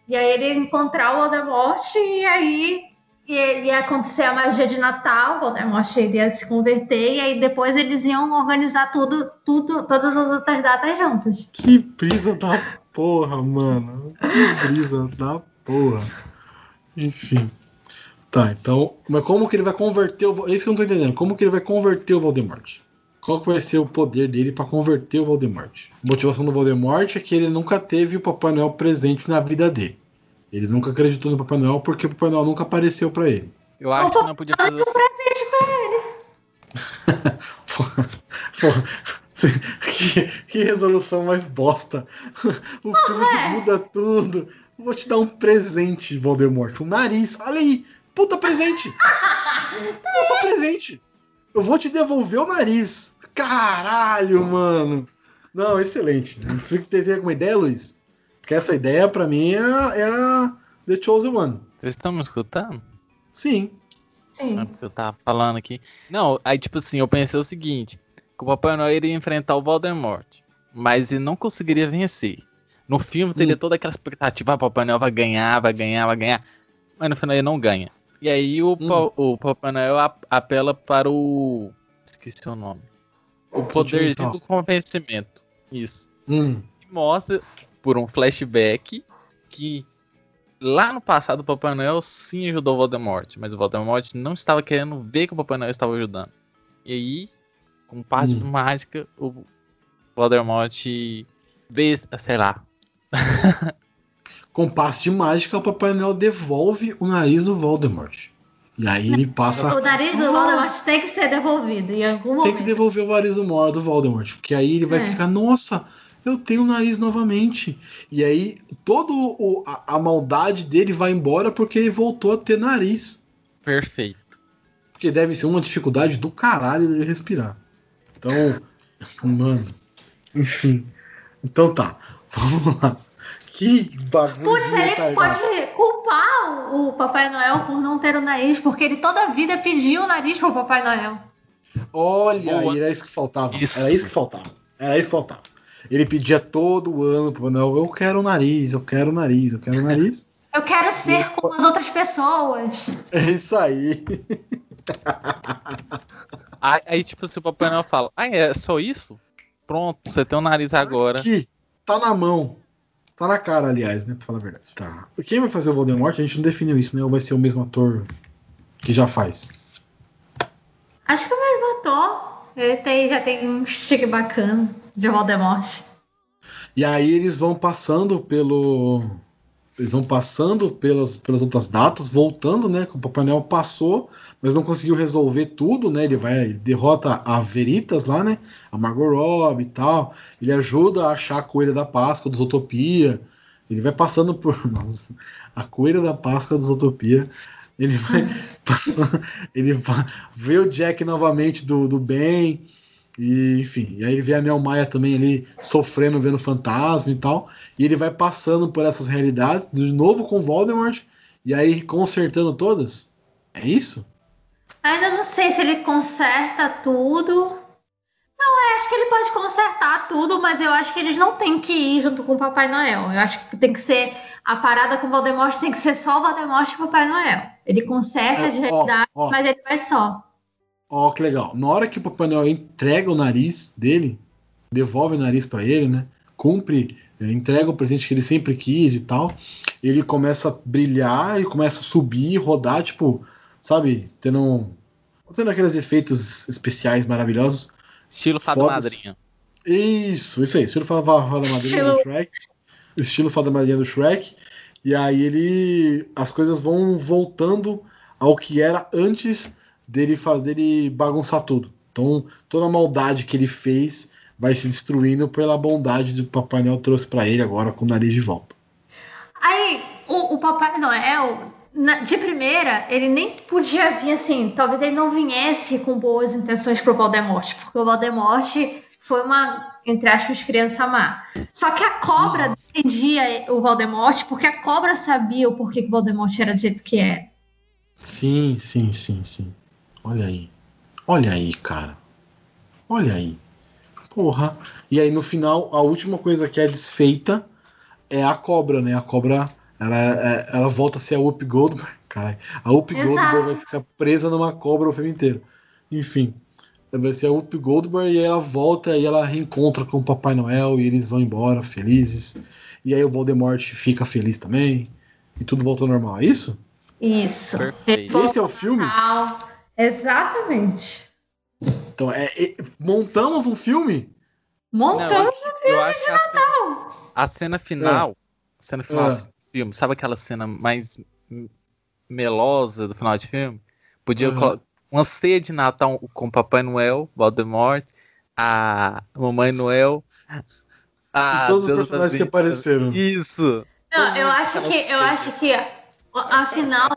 E aí ele ia encontrar o Voldemort e aí ia, ia acontecer a magia de Natal, o Voldemort iria se converter e aí depois eles iam organizar tudo, tudo, todas as outras datas juntas. Que brisa da porra, mano. Que brisa da porra. Enfim. Tá, então. Mas como que ele vai converter o. É isso que eu não tô entendendo. Como que ele vai converter o Voldemort? Qual que vai ser o poder dele pra converter o Voldemort? A motivação do Voldemort é que ele nunca teve o Papai Noel presente na vida dele. Ele nunca acreditou no Papai Noel porque o Papai Noel nunca apareceu pra ele. Eu acho que não podia fazer assim. Pô, que, que resolução mais bosta. O filme que é. muda tudo. Vou te dar um presente, Voldemort. Um nariz. Olha aí. Puta presente. Puta presente. Eu vou te devolver o nariz. Caralho, mano. Não, excelente. Você tem alguma ideia, Luiz? Porque essa ideia, pra mim, é, a- é a The Chosen One. Vocês estão me escutando? Sim. É Sim. porque eu tava falando aqui. Não, aí tipo assim, eu pensei o seguinte: que o Papai Noel iria enfrentar o Voldemort, mas ele não conseguiria vencer. No filme teria Hum. toda aquela expectativa, ah, o Papai Noel vai ganhar, vai ganhar, vai ganhar. Mas no final ele não ganha. E aí o, pa- o Papai Noel ap- apela para o. Esqueci o nome. O poderzinho Sentimental. do convencimento. Isso. Hum. E mostra, por um flashback, que lá no passado o Papai Noel sim ajudou o Voldemort, mas o Voldemort não estava querendo ver que o Papai Noel estava ajudando. E aí, com passe Hum. de mágica, o Voldemort vê, sei lá. Com passe de mágica, o Papai Noel devolve o nariz do Voldemort. E aí ele passa. O nariz do Ah. Voldemort tem que ser devolvido em algum Tem momento. que devolver o nariz do, do Voldemort. Porque aí ele vai É. ficar, nossa, eu tenho o nariz novamente. E aí toda a, a maldade dele vai embora porque ele voltou a ter nariz. Perfeito. Porque deve ser uma dificuldade do caralho de respirar. Então, mano. Enfim. Então tá. Vamos lá. Que bagulho Putz, ele pode culpar o o Papai Noel por não ter o nariz, porque ele toda a vida pediu o nariz pro Papai Noel. Olha, Boa. aí, era isso que faltava. Isso. Era isso que faltava. Era isso que faltava. Ele pedia todo ano pro Noel, eu quero o nariz, eu quero o nariz, eu quero o nariz. Eu quero ser como as outras pessoas. É isso aí. Aí, aí, tipo, se o Papai Noel fala, ah, é só isso? Pronto, você tem o nariz agora. Aqui, tá na mão. Tá na cara, aliás, né? Pra falar a verdade. Tá. Quem vai fazer o Voldemort, a gente não definiu isso, né? Ou vai ser o mesmo ator que já faz? Acho que o mesmo ator. Ele tem, já tem um chique bacana de Voldemort. E aí eles vão passando pelo. Eles vão passando pelas, pelas outras datas, voltando, né? Que o Papai Noel passou, mas não conseguiu resolver tudo, né? Ele vai, derrota a Veritas lá, né? A Margot Robbie e tal. Ele ajuda a achar a coelha da Páscoa dos Utopia. Ele vai passando por. Nossa, a coelha da Páscoa dos Utopia. Ele vai passando, ele vê o Jack novamente do, do bem. E, enfim, e aí ele vê a Mel Maia também ali sofrendo, vendo fantasma e tal. E ele vai passando por essas realidades, de novo com Voldemort, e aí consertando todas. É isso? Ainda não sei se ele conserta tudo. Não, eu acho que ele pode consertar tudo, mas eu acho que eles não têm que ir junto com o Papai Noel. Eu acho que tem que ser. A parada com o Voldemort tem que ser só o Voldemort e o Papai Noel. Ele conserta É, de ó, realidade, ó. mas ele vai só. Ó, que legal. Na hora que o Papai Noel entrega o nariz dele, devolve o nariz pra ele, né? Cumpre, eh, entrega o presente que ele sempre quis e tal. Ele começa a brilhar e começa a subir, rodar, tipo, sabe? Tendo, tendo aqueles efeitos especiais maravilhosos. Estilo Fada. Madrinha. Isso, isso aí. Estilo Fada, Fada Madrinha do Shrek. Estilo Fada Madrinha do Shrek. E aí ele. As coisas vão voltando ao que era antes dele fazer dele bagunçar tudo. Então, toda a maldade que ele fez vai se destruindo pela bondade que o Papai Noel trouxe pra ele agora com o nariz de volta. Aí, o, o Papai Noel, na- de primeira, ele nem podia vir assim. Talvez ele não viesse com boas intenções pro Voldemort, porque o Voldemort foi uma, entre aspas, criança má. Só que a cobra defendia o Voldemort, porque a cobra sabia o porquê que o Voldemort era do jeito que é. Sim, sim, sim, sim. Olha aí. Olha aí, cara. Olha aí. Porra. E aí no final, a última coisa que é desfeita é a cobra, né? A cobra, ela, é- ela volta a ser a Whoop Goldberg. Caralho. A Whoop. Goldberg vai ficar presa numa cobra o filme inteiro. Enfim. Vai ser a Whoop Goldberg e aí ela volta e ela reencontra com o Papai Noel e eles vão embora felizes. E aí o Voldemort fica feliz também. E tudo volta ao normal, é isso? Isso. Perfeito. Esse é o filme? Exatamente. Então, é, é- montamos um filme? Montando. Não, eu, eu acho que a cena, a cena final, a cena final Ah. do filme, sabe aquela cena mais melosa do final de filme? Podia Aham. colo- uma ceia de Natal com Papai Noel, Voldemort, a Mamãe Noel, a e todos os Deus personagens das que apareceram. Isso. Não, eu acho que eu acho que afinal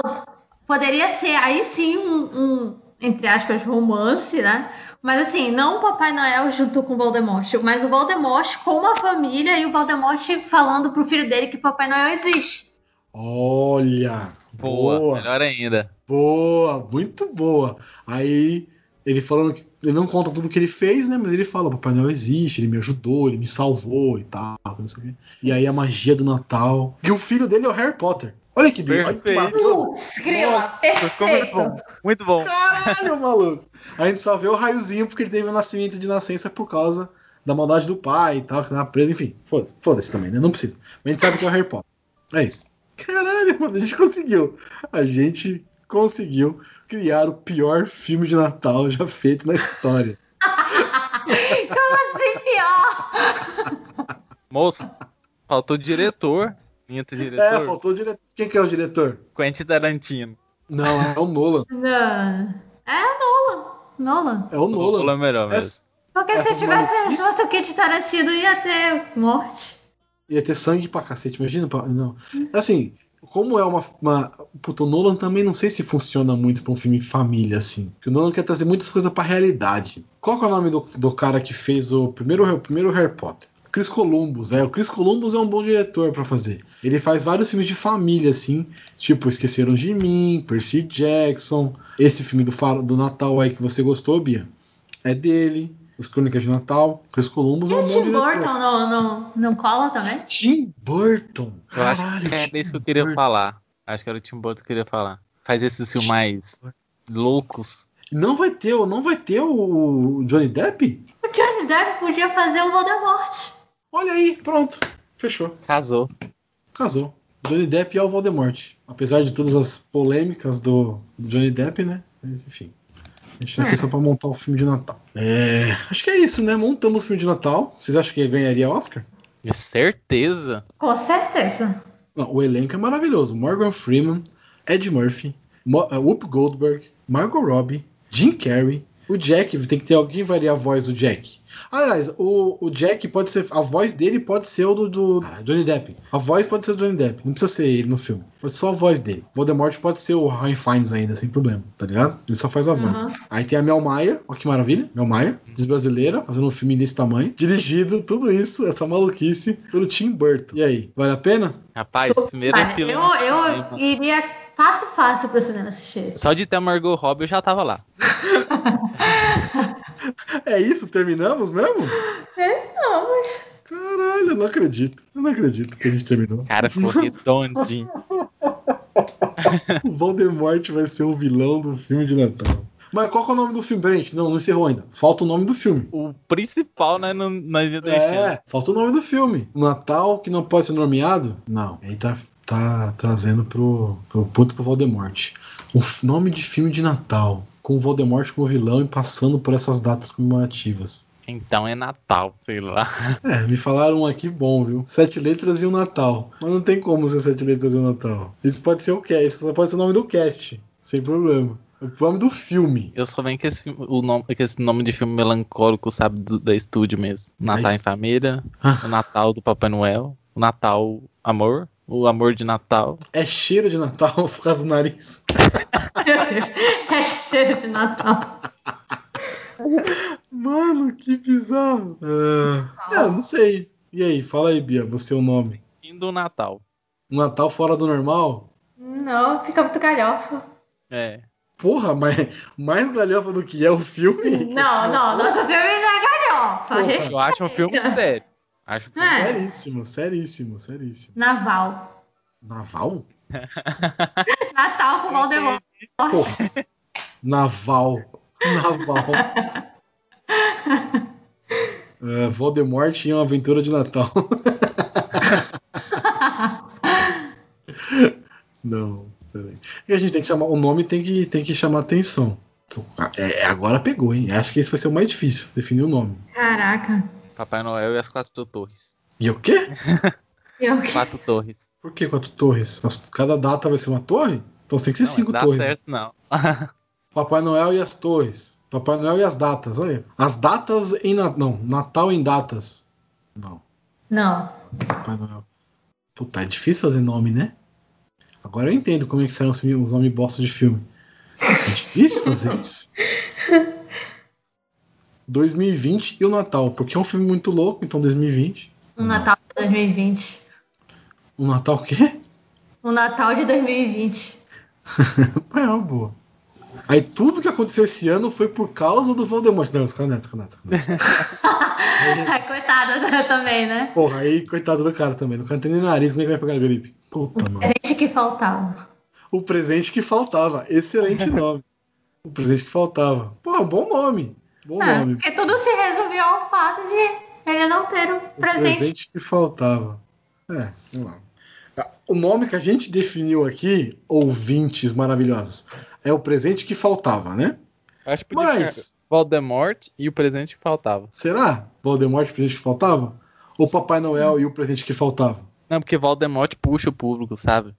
poderia ser aí sim um, um, entre aspas romance, né? Mas assim, não o Papai Noel junto com o Voldemort, mas o Voldemort com uma família e o Voldemort falando pro filho dele que Papai Noel existe. Olha! Boa, Boa, melhor ainda. boa, muito boa. Aí ele falando que ele não conta tudo que ele fez, né? Mas ele fala: o Papai Noel existe, ele me ajudou, ele me salvou e tal. Não sei o quê. E aí a magia do Natal. E o filho dele é o Harry Potter. Olha que bem. Putz, grila, Nossa, ficou muito perfeito. bom. Muito bom. Caralho, maluco. A gente só vê o raiozinho porque ele teve o nascimento de nascença por causa da maldade do pai e tal, que tava preso, enfim. Foda-se foda também, né? Não precisa. Mas a gente sabe que é o Harry Potter. É isso. Caralho, mano, a gente conseguiu. A gente conseguiu criar o pior filme de Natal já feito na história. Como assim, pior? Moço, faltou diretor. Minha É, diretor. faltou o diretor. Quem que é o diretor? Quentin Tarantino. Não, é o Nolan. Não. É Nolan. Nolan. É o Nolan. Nolan é melhor mesmo. Essa- Porque se tivesse maluquices? fosse o Kit Tarantino, ia ter morte. Ia ter sangue pra cacete, imagina? pra- Não. Assim, como é uma, uma. Puta, o Nolan também não sei se funciona muito pra um filme família, assim. Porque o Nolan quer trazer muitas coisas pra realidade. Qual que é o nome do, do cara que fez o primeiro, o primeiro Harry Potter? Chris Columbus, é. O Chris Columbus é um bom diretor pra fazer. Ele faz vários filmes de família, assim. Tipo, Esqueceram de Mim, Percy Jackson. Esse filme do, do Natal aí que você gostou, Bia. É dele. Os Crônicas de Natal. Chris Columbus E é um o bom Tim diretor. Burton não, não, não cola também? Tim Burton. Eu acho Caralho, que é Tim isso que eu queria Burton. falar. Acho que era o Tim Burton que queria falar. Faz esses filmes mais loucos. Não vai ter, o- não vai ter o Johnny Depp? O Johnny Depp podia fazer o Voldemort. Olha aí, pronto. Fechou. Casou. Casou. Johnny Depp é o Voldemort. Apesar de todas as polêmicas do, do Johnny Depp, né? Mas enfim. A gente tá aqui É. só pra montar o filme de Natal. É. Acho que é isso, né? Montamos o filme de Natal. Vocês acham que ganharia Oscar? De certeza. Com certeza. Não, o elenco é maravilhoso. Morgan Freeman, Ed Murphy, Mo uh, Whoop Goldberg, Margot Robbie, Jim Carrey. O Jack, tem que ter alguém que varia a voz do Jack. Aliás, o, o Jack pode ser. A voz dele pode ser o do, do ah, Johnny Depp. A voz pode ser o Johnny Depp. Não precisa ser ele no filme. Pode ser só a voz dele. Voldemort pode ser o Ryan Fiennes ainda, sem problema, tá ligado? Ele só faz a voz. Uhum. Aí tem a Mel Maia, ó que maravilha. Mel Maia, brasileira, fazendo um filme desse tamanho. Dirigido, tudo isso, essa maluquice, pelo Tim Burton. E aí, vale a pena? Rapaz, primeiro Olha, filme. eu, eu iria fácil, fácil pro cinema assistir. Só de ter a Margot Robbie eu já tava lá. É isso? Terminamos mesmo? Mas. Caralho, eu não acredito. Eu não acredito que a gente terminou. O cara ficou redondinho. O Voldemort vai ser o vilão do filme de Natal. Mas qual que é o nome do filme? Peraí, gente, não, não encerrou ainda. Falta o nome do filme. O principal, né? Não, nós ia deixando. É, falta o nome do filme. Natal que não pode ser nomeado? Não. Aí tá, tá trazendo pro, pro puto pro Voldemort. Um f- nome de filme de Natal. Com o Voldemort como vilão e passando por essas datas comemorativas. Então é Natal, sei lá. É, me falaram um aqui bom, viu? Sete letras e o Natal. Mas não tem como ser sete letras e o Natal. Isso pode ser o cast, isso só pode ser o nome do cast. Sem problema. O nome do filme. Eu só venho que esse, o nome, que esse nome de filme melancólico, sabe, do- da estúdio mesmo. Natal Mas- em Família, o Natal do Papai Noel, o Natal Amor, o Amor de Natal. É cheiro de Natal por causa do nariz. Meu Deus, é cheiro de Natal. Mano, que bizarro. Ah, é, não sei. E aí, fala aí, Bia, você é o nome. Fim do Natal. Um Natal fora do normal? Não, fica muito galhofa. É. Porra, mas mais galhofa do que é o filme? Não, não, nosso filme não é galhofa. Porra. Eu acho um filme sério. Acho filme É. Seríssimo, seríssimo, seríssimo. Naval. Naval? Natal com Voldemort. Porra. Naval. Naval. É, Voldemort em uma aventura de Natal. Não, peraí. E a gente tem que chamar. O nome tem que, tem que chamar atenção. Então, é, agora pegou, hein? Acho que esse vai ser o mais difícil, definir o nome. Caraca. Papai Noel e as quatro torres. E o quê? Eu... Quatro torres. Por que quatro torres? Cada data vai ser uma torre? Então tem que ser Não, cinco dá torres. certo, não. Papai Noel e as torres. Papai Noel e as datas, olha. aí. As datas em Natal. Não, Natal em datas. Não, Não. Papai Noel. Puta, é difícil fazer nome, né? Agora eu entendo como é que saem os, filmes- os nomes bosta de filme. É difícil fazer isso. 2020 e o Natal, porque é um filme muito louco, então 2020. O Natal de 2020. O Natal o quê? O Natal de 2020. É uma boa. Aí tudo que aconteceu esse ano foi por causa do Voldemort. Não, sacanagem, sacanagem, sacanagem. Ai, Coitada também, né? Porra, aí coitado do cara também. O cara não tem nem nariz, como é que vai pegar gripe? Puta, mano. Gente que faltava. O presente que faltava. Excelente nome. O presente que faltava. Pô, bom nome. Bom É, nome. porque tudo se resolveu ao fato de ele não ter um O presente. presente que faltava. É, vamos lá. O nome que a gente definiu aqui, ouvintes maravilhosos, é o presente que faltava, né? Acho que Mas, Voldemort e o presente que faltava. será? Voldemort, o presente que faltava? Ou Papai Noel e o presente que faltava? Não, porque Voldemort puxa o público, sabe?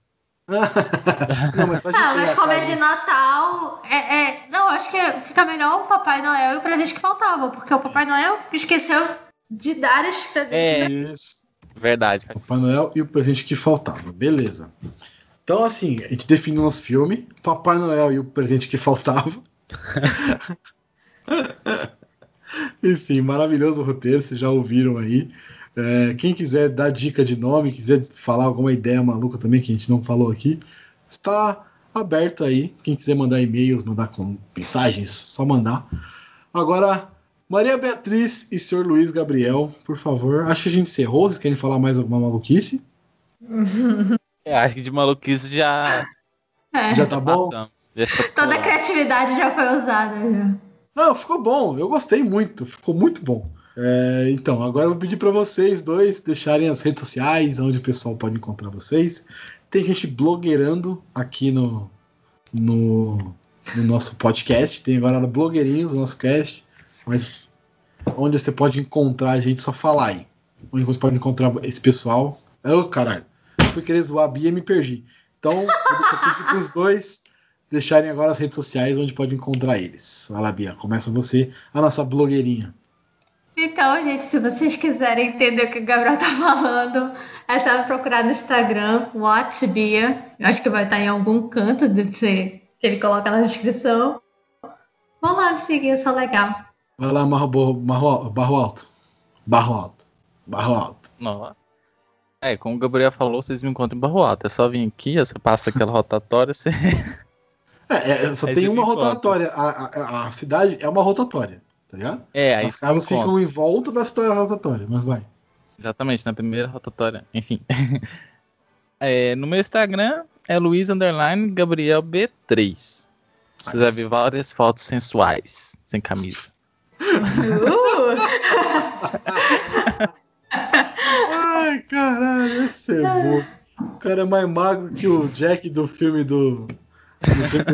Não, mas, Não, mas como é de Natal, é, é- não, acho que fica melhor o Papai Noel e o presente que faltava, porque o Papai Noel esqueceu de dar os presentes. É. Isso. Verdade. Papai Noel e o presente que faltava. Beleza. Então, assim, a gente definiu nosso filme. Papai Noel e o presente que faltava. Enfim, maravilhoso roteiro, vocês já ouviram aí. É, quem quiser dar dica de nome, quiser falar alguma ideia maluca também que a gente não falou aqui, está aberto aí. Quem quiser mandar e-mails, mandar com mensagens, só mandar. Agora, Maria Beatriz e senhor Luiz Gabriel, por favor. Acho que a gente encerrou. Vocês querem falar mais alguma maluquice? Eu acho que de maluquice já. É. Já tá bom? Já está Toda a criatividade já foi usada. já. Não, ficou bom. Eu gostei muito. Ficou muito bom. É, então, agora eu vou pedir para vocês dois deixarem as redes sociais, onde o pessoal pode encontrar vocês. Tem gente blogueirando aqui no, no, no nosso podcast. Tem agora blogueirinhos no nosso cast. Mas onde você pode encontrar a gente, só falar aí. Onde você pode encontrar esse pessoal. Ô, caralho. Fui querer zoar a Bia e me perdi. Então, vou deixar pedir pros dois deixarem agora as redes sociais onde pode encontrar eles. Vai lá, Bia. Começa você, a nossa blogueirinha. Então, gente, se vocês quiserem entender o que o Gabriel tá falando, é só procurar no Instagram, WhatsBia. Eu acho que vai estar em algum canto desse que ele coloca na descrição. Vão lá me seguir, eu sou legal. Vai lá, Marro, Marro, Barro Alto. Barro Alto. Barro Alto. Não. É, como o Gabriel falou, vocês me encontram em Barro Alto. É só vir aqui, você passa aquela rotatória, você. É, é, só Aí tem uma rotatória. A, a- a cidade é uma rotatória, tá ligado? É, As casas ficam em volta da cidade rotatória, mas vai. Exatamente, na primeira rotatória. Enfim. É, no meu Instagram é Luiz Underline Gabriel B3. Você vai ver várias fotos sensuais, sem camisa. Uh! Ai, caralho, esse é bom. O cara é mais magro que o Jack do filme do.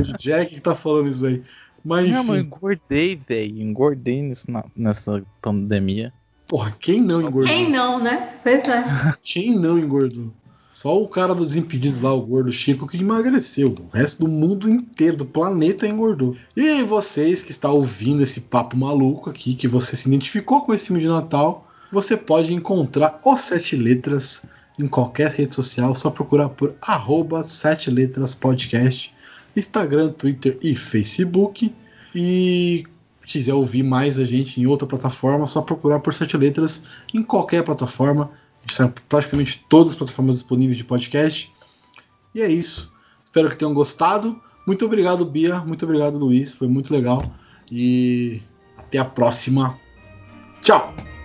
De Jack que tá falando isso aí. Mas Não, mas eu enfim, engordei, velho. Engordei nisso na- nessa pandemia. porra, quem não engordou? Quem não, né? Pois é. Quem não engordou? Só o cara dos impedidos lá, o gordo Chico, que emagreceu. O resto do mundo inteiro, do planeta, engordou. E aí, vocês que estão ouvindo esse papo maluco aqui, que você se identificou com esse filme de Natal, você pode encontrar os Sete Letras em qualquer rede social, só procurar por arroba Sete Letras Podcast, Instagram, Twitter e Facebook. E quiser ouvir mais a gente em outra plataforma, só procurar por Sete Letras em qualquer plataforma. Está praticamente todas as plataformas disponíveis de podcast. E é isso. Espero que tenham gostado. Muito obrigado, Bia. Muito obrigado, Luiz. Foi muito legal. E até a próxima. Tchau!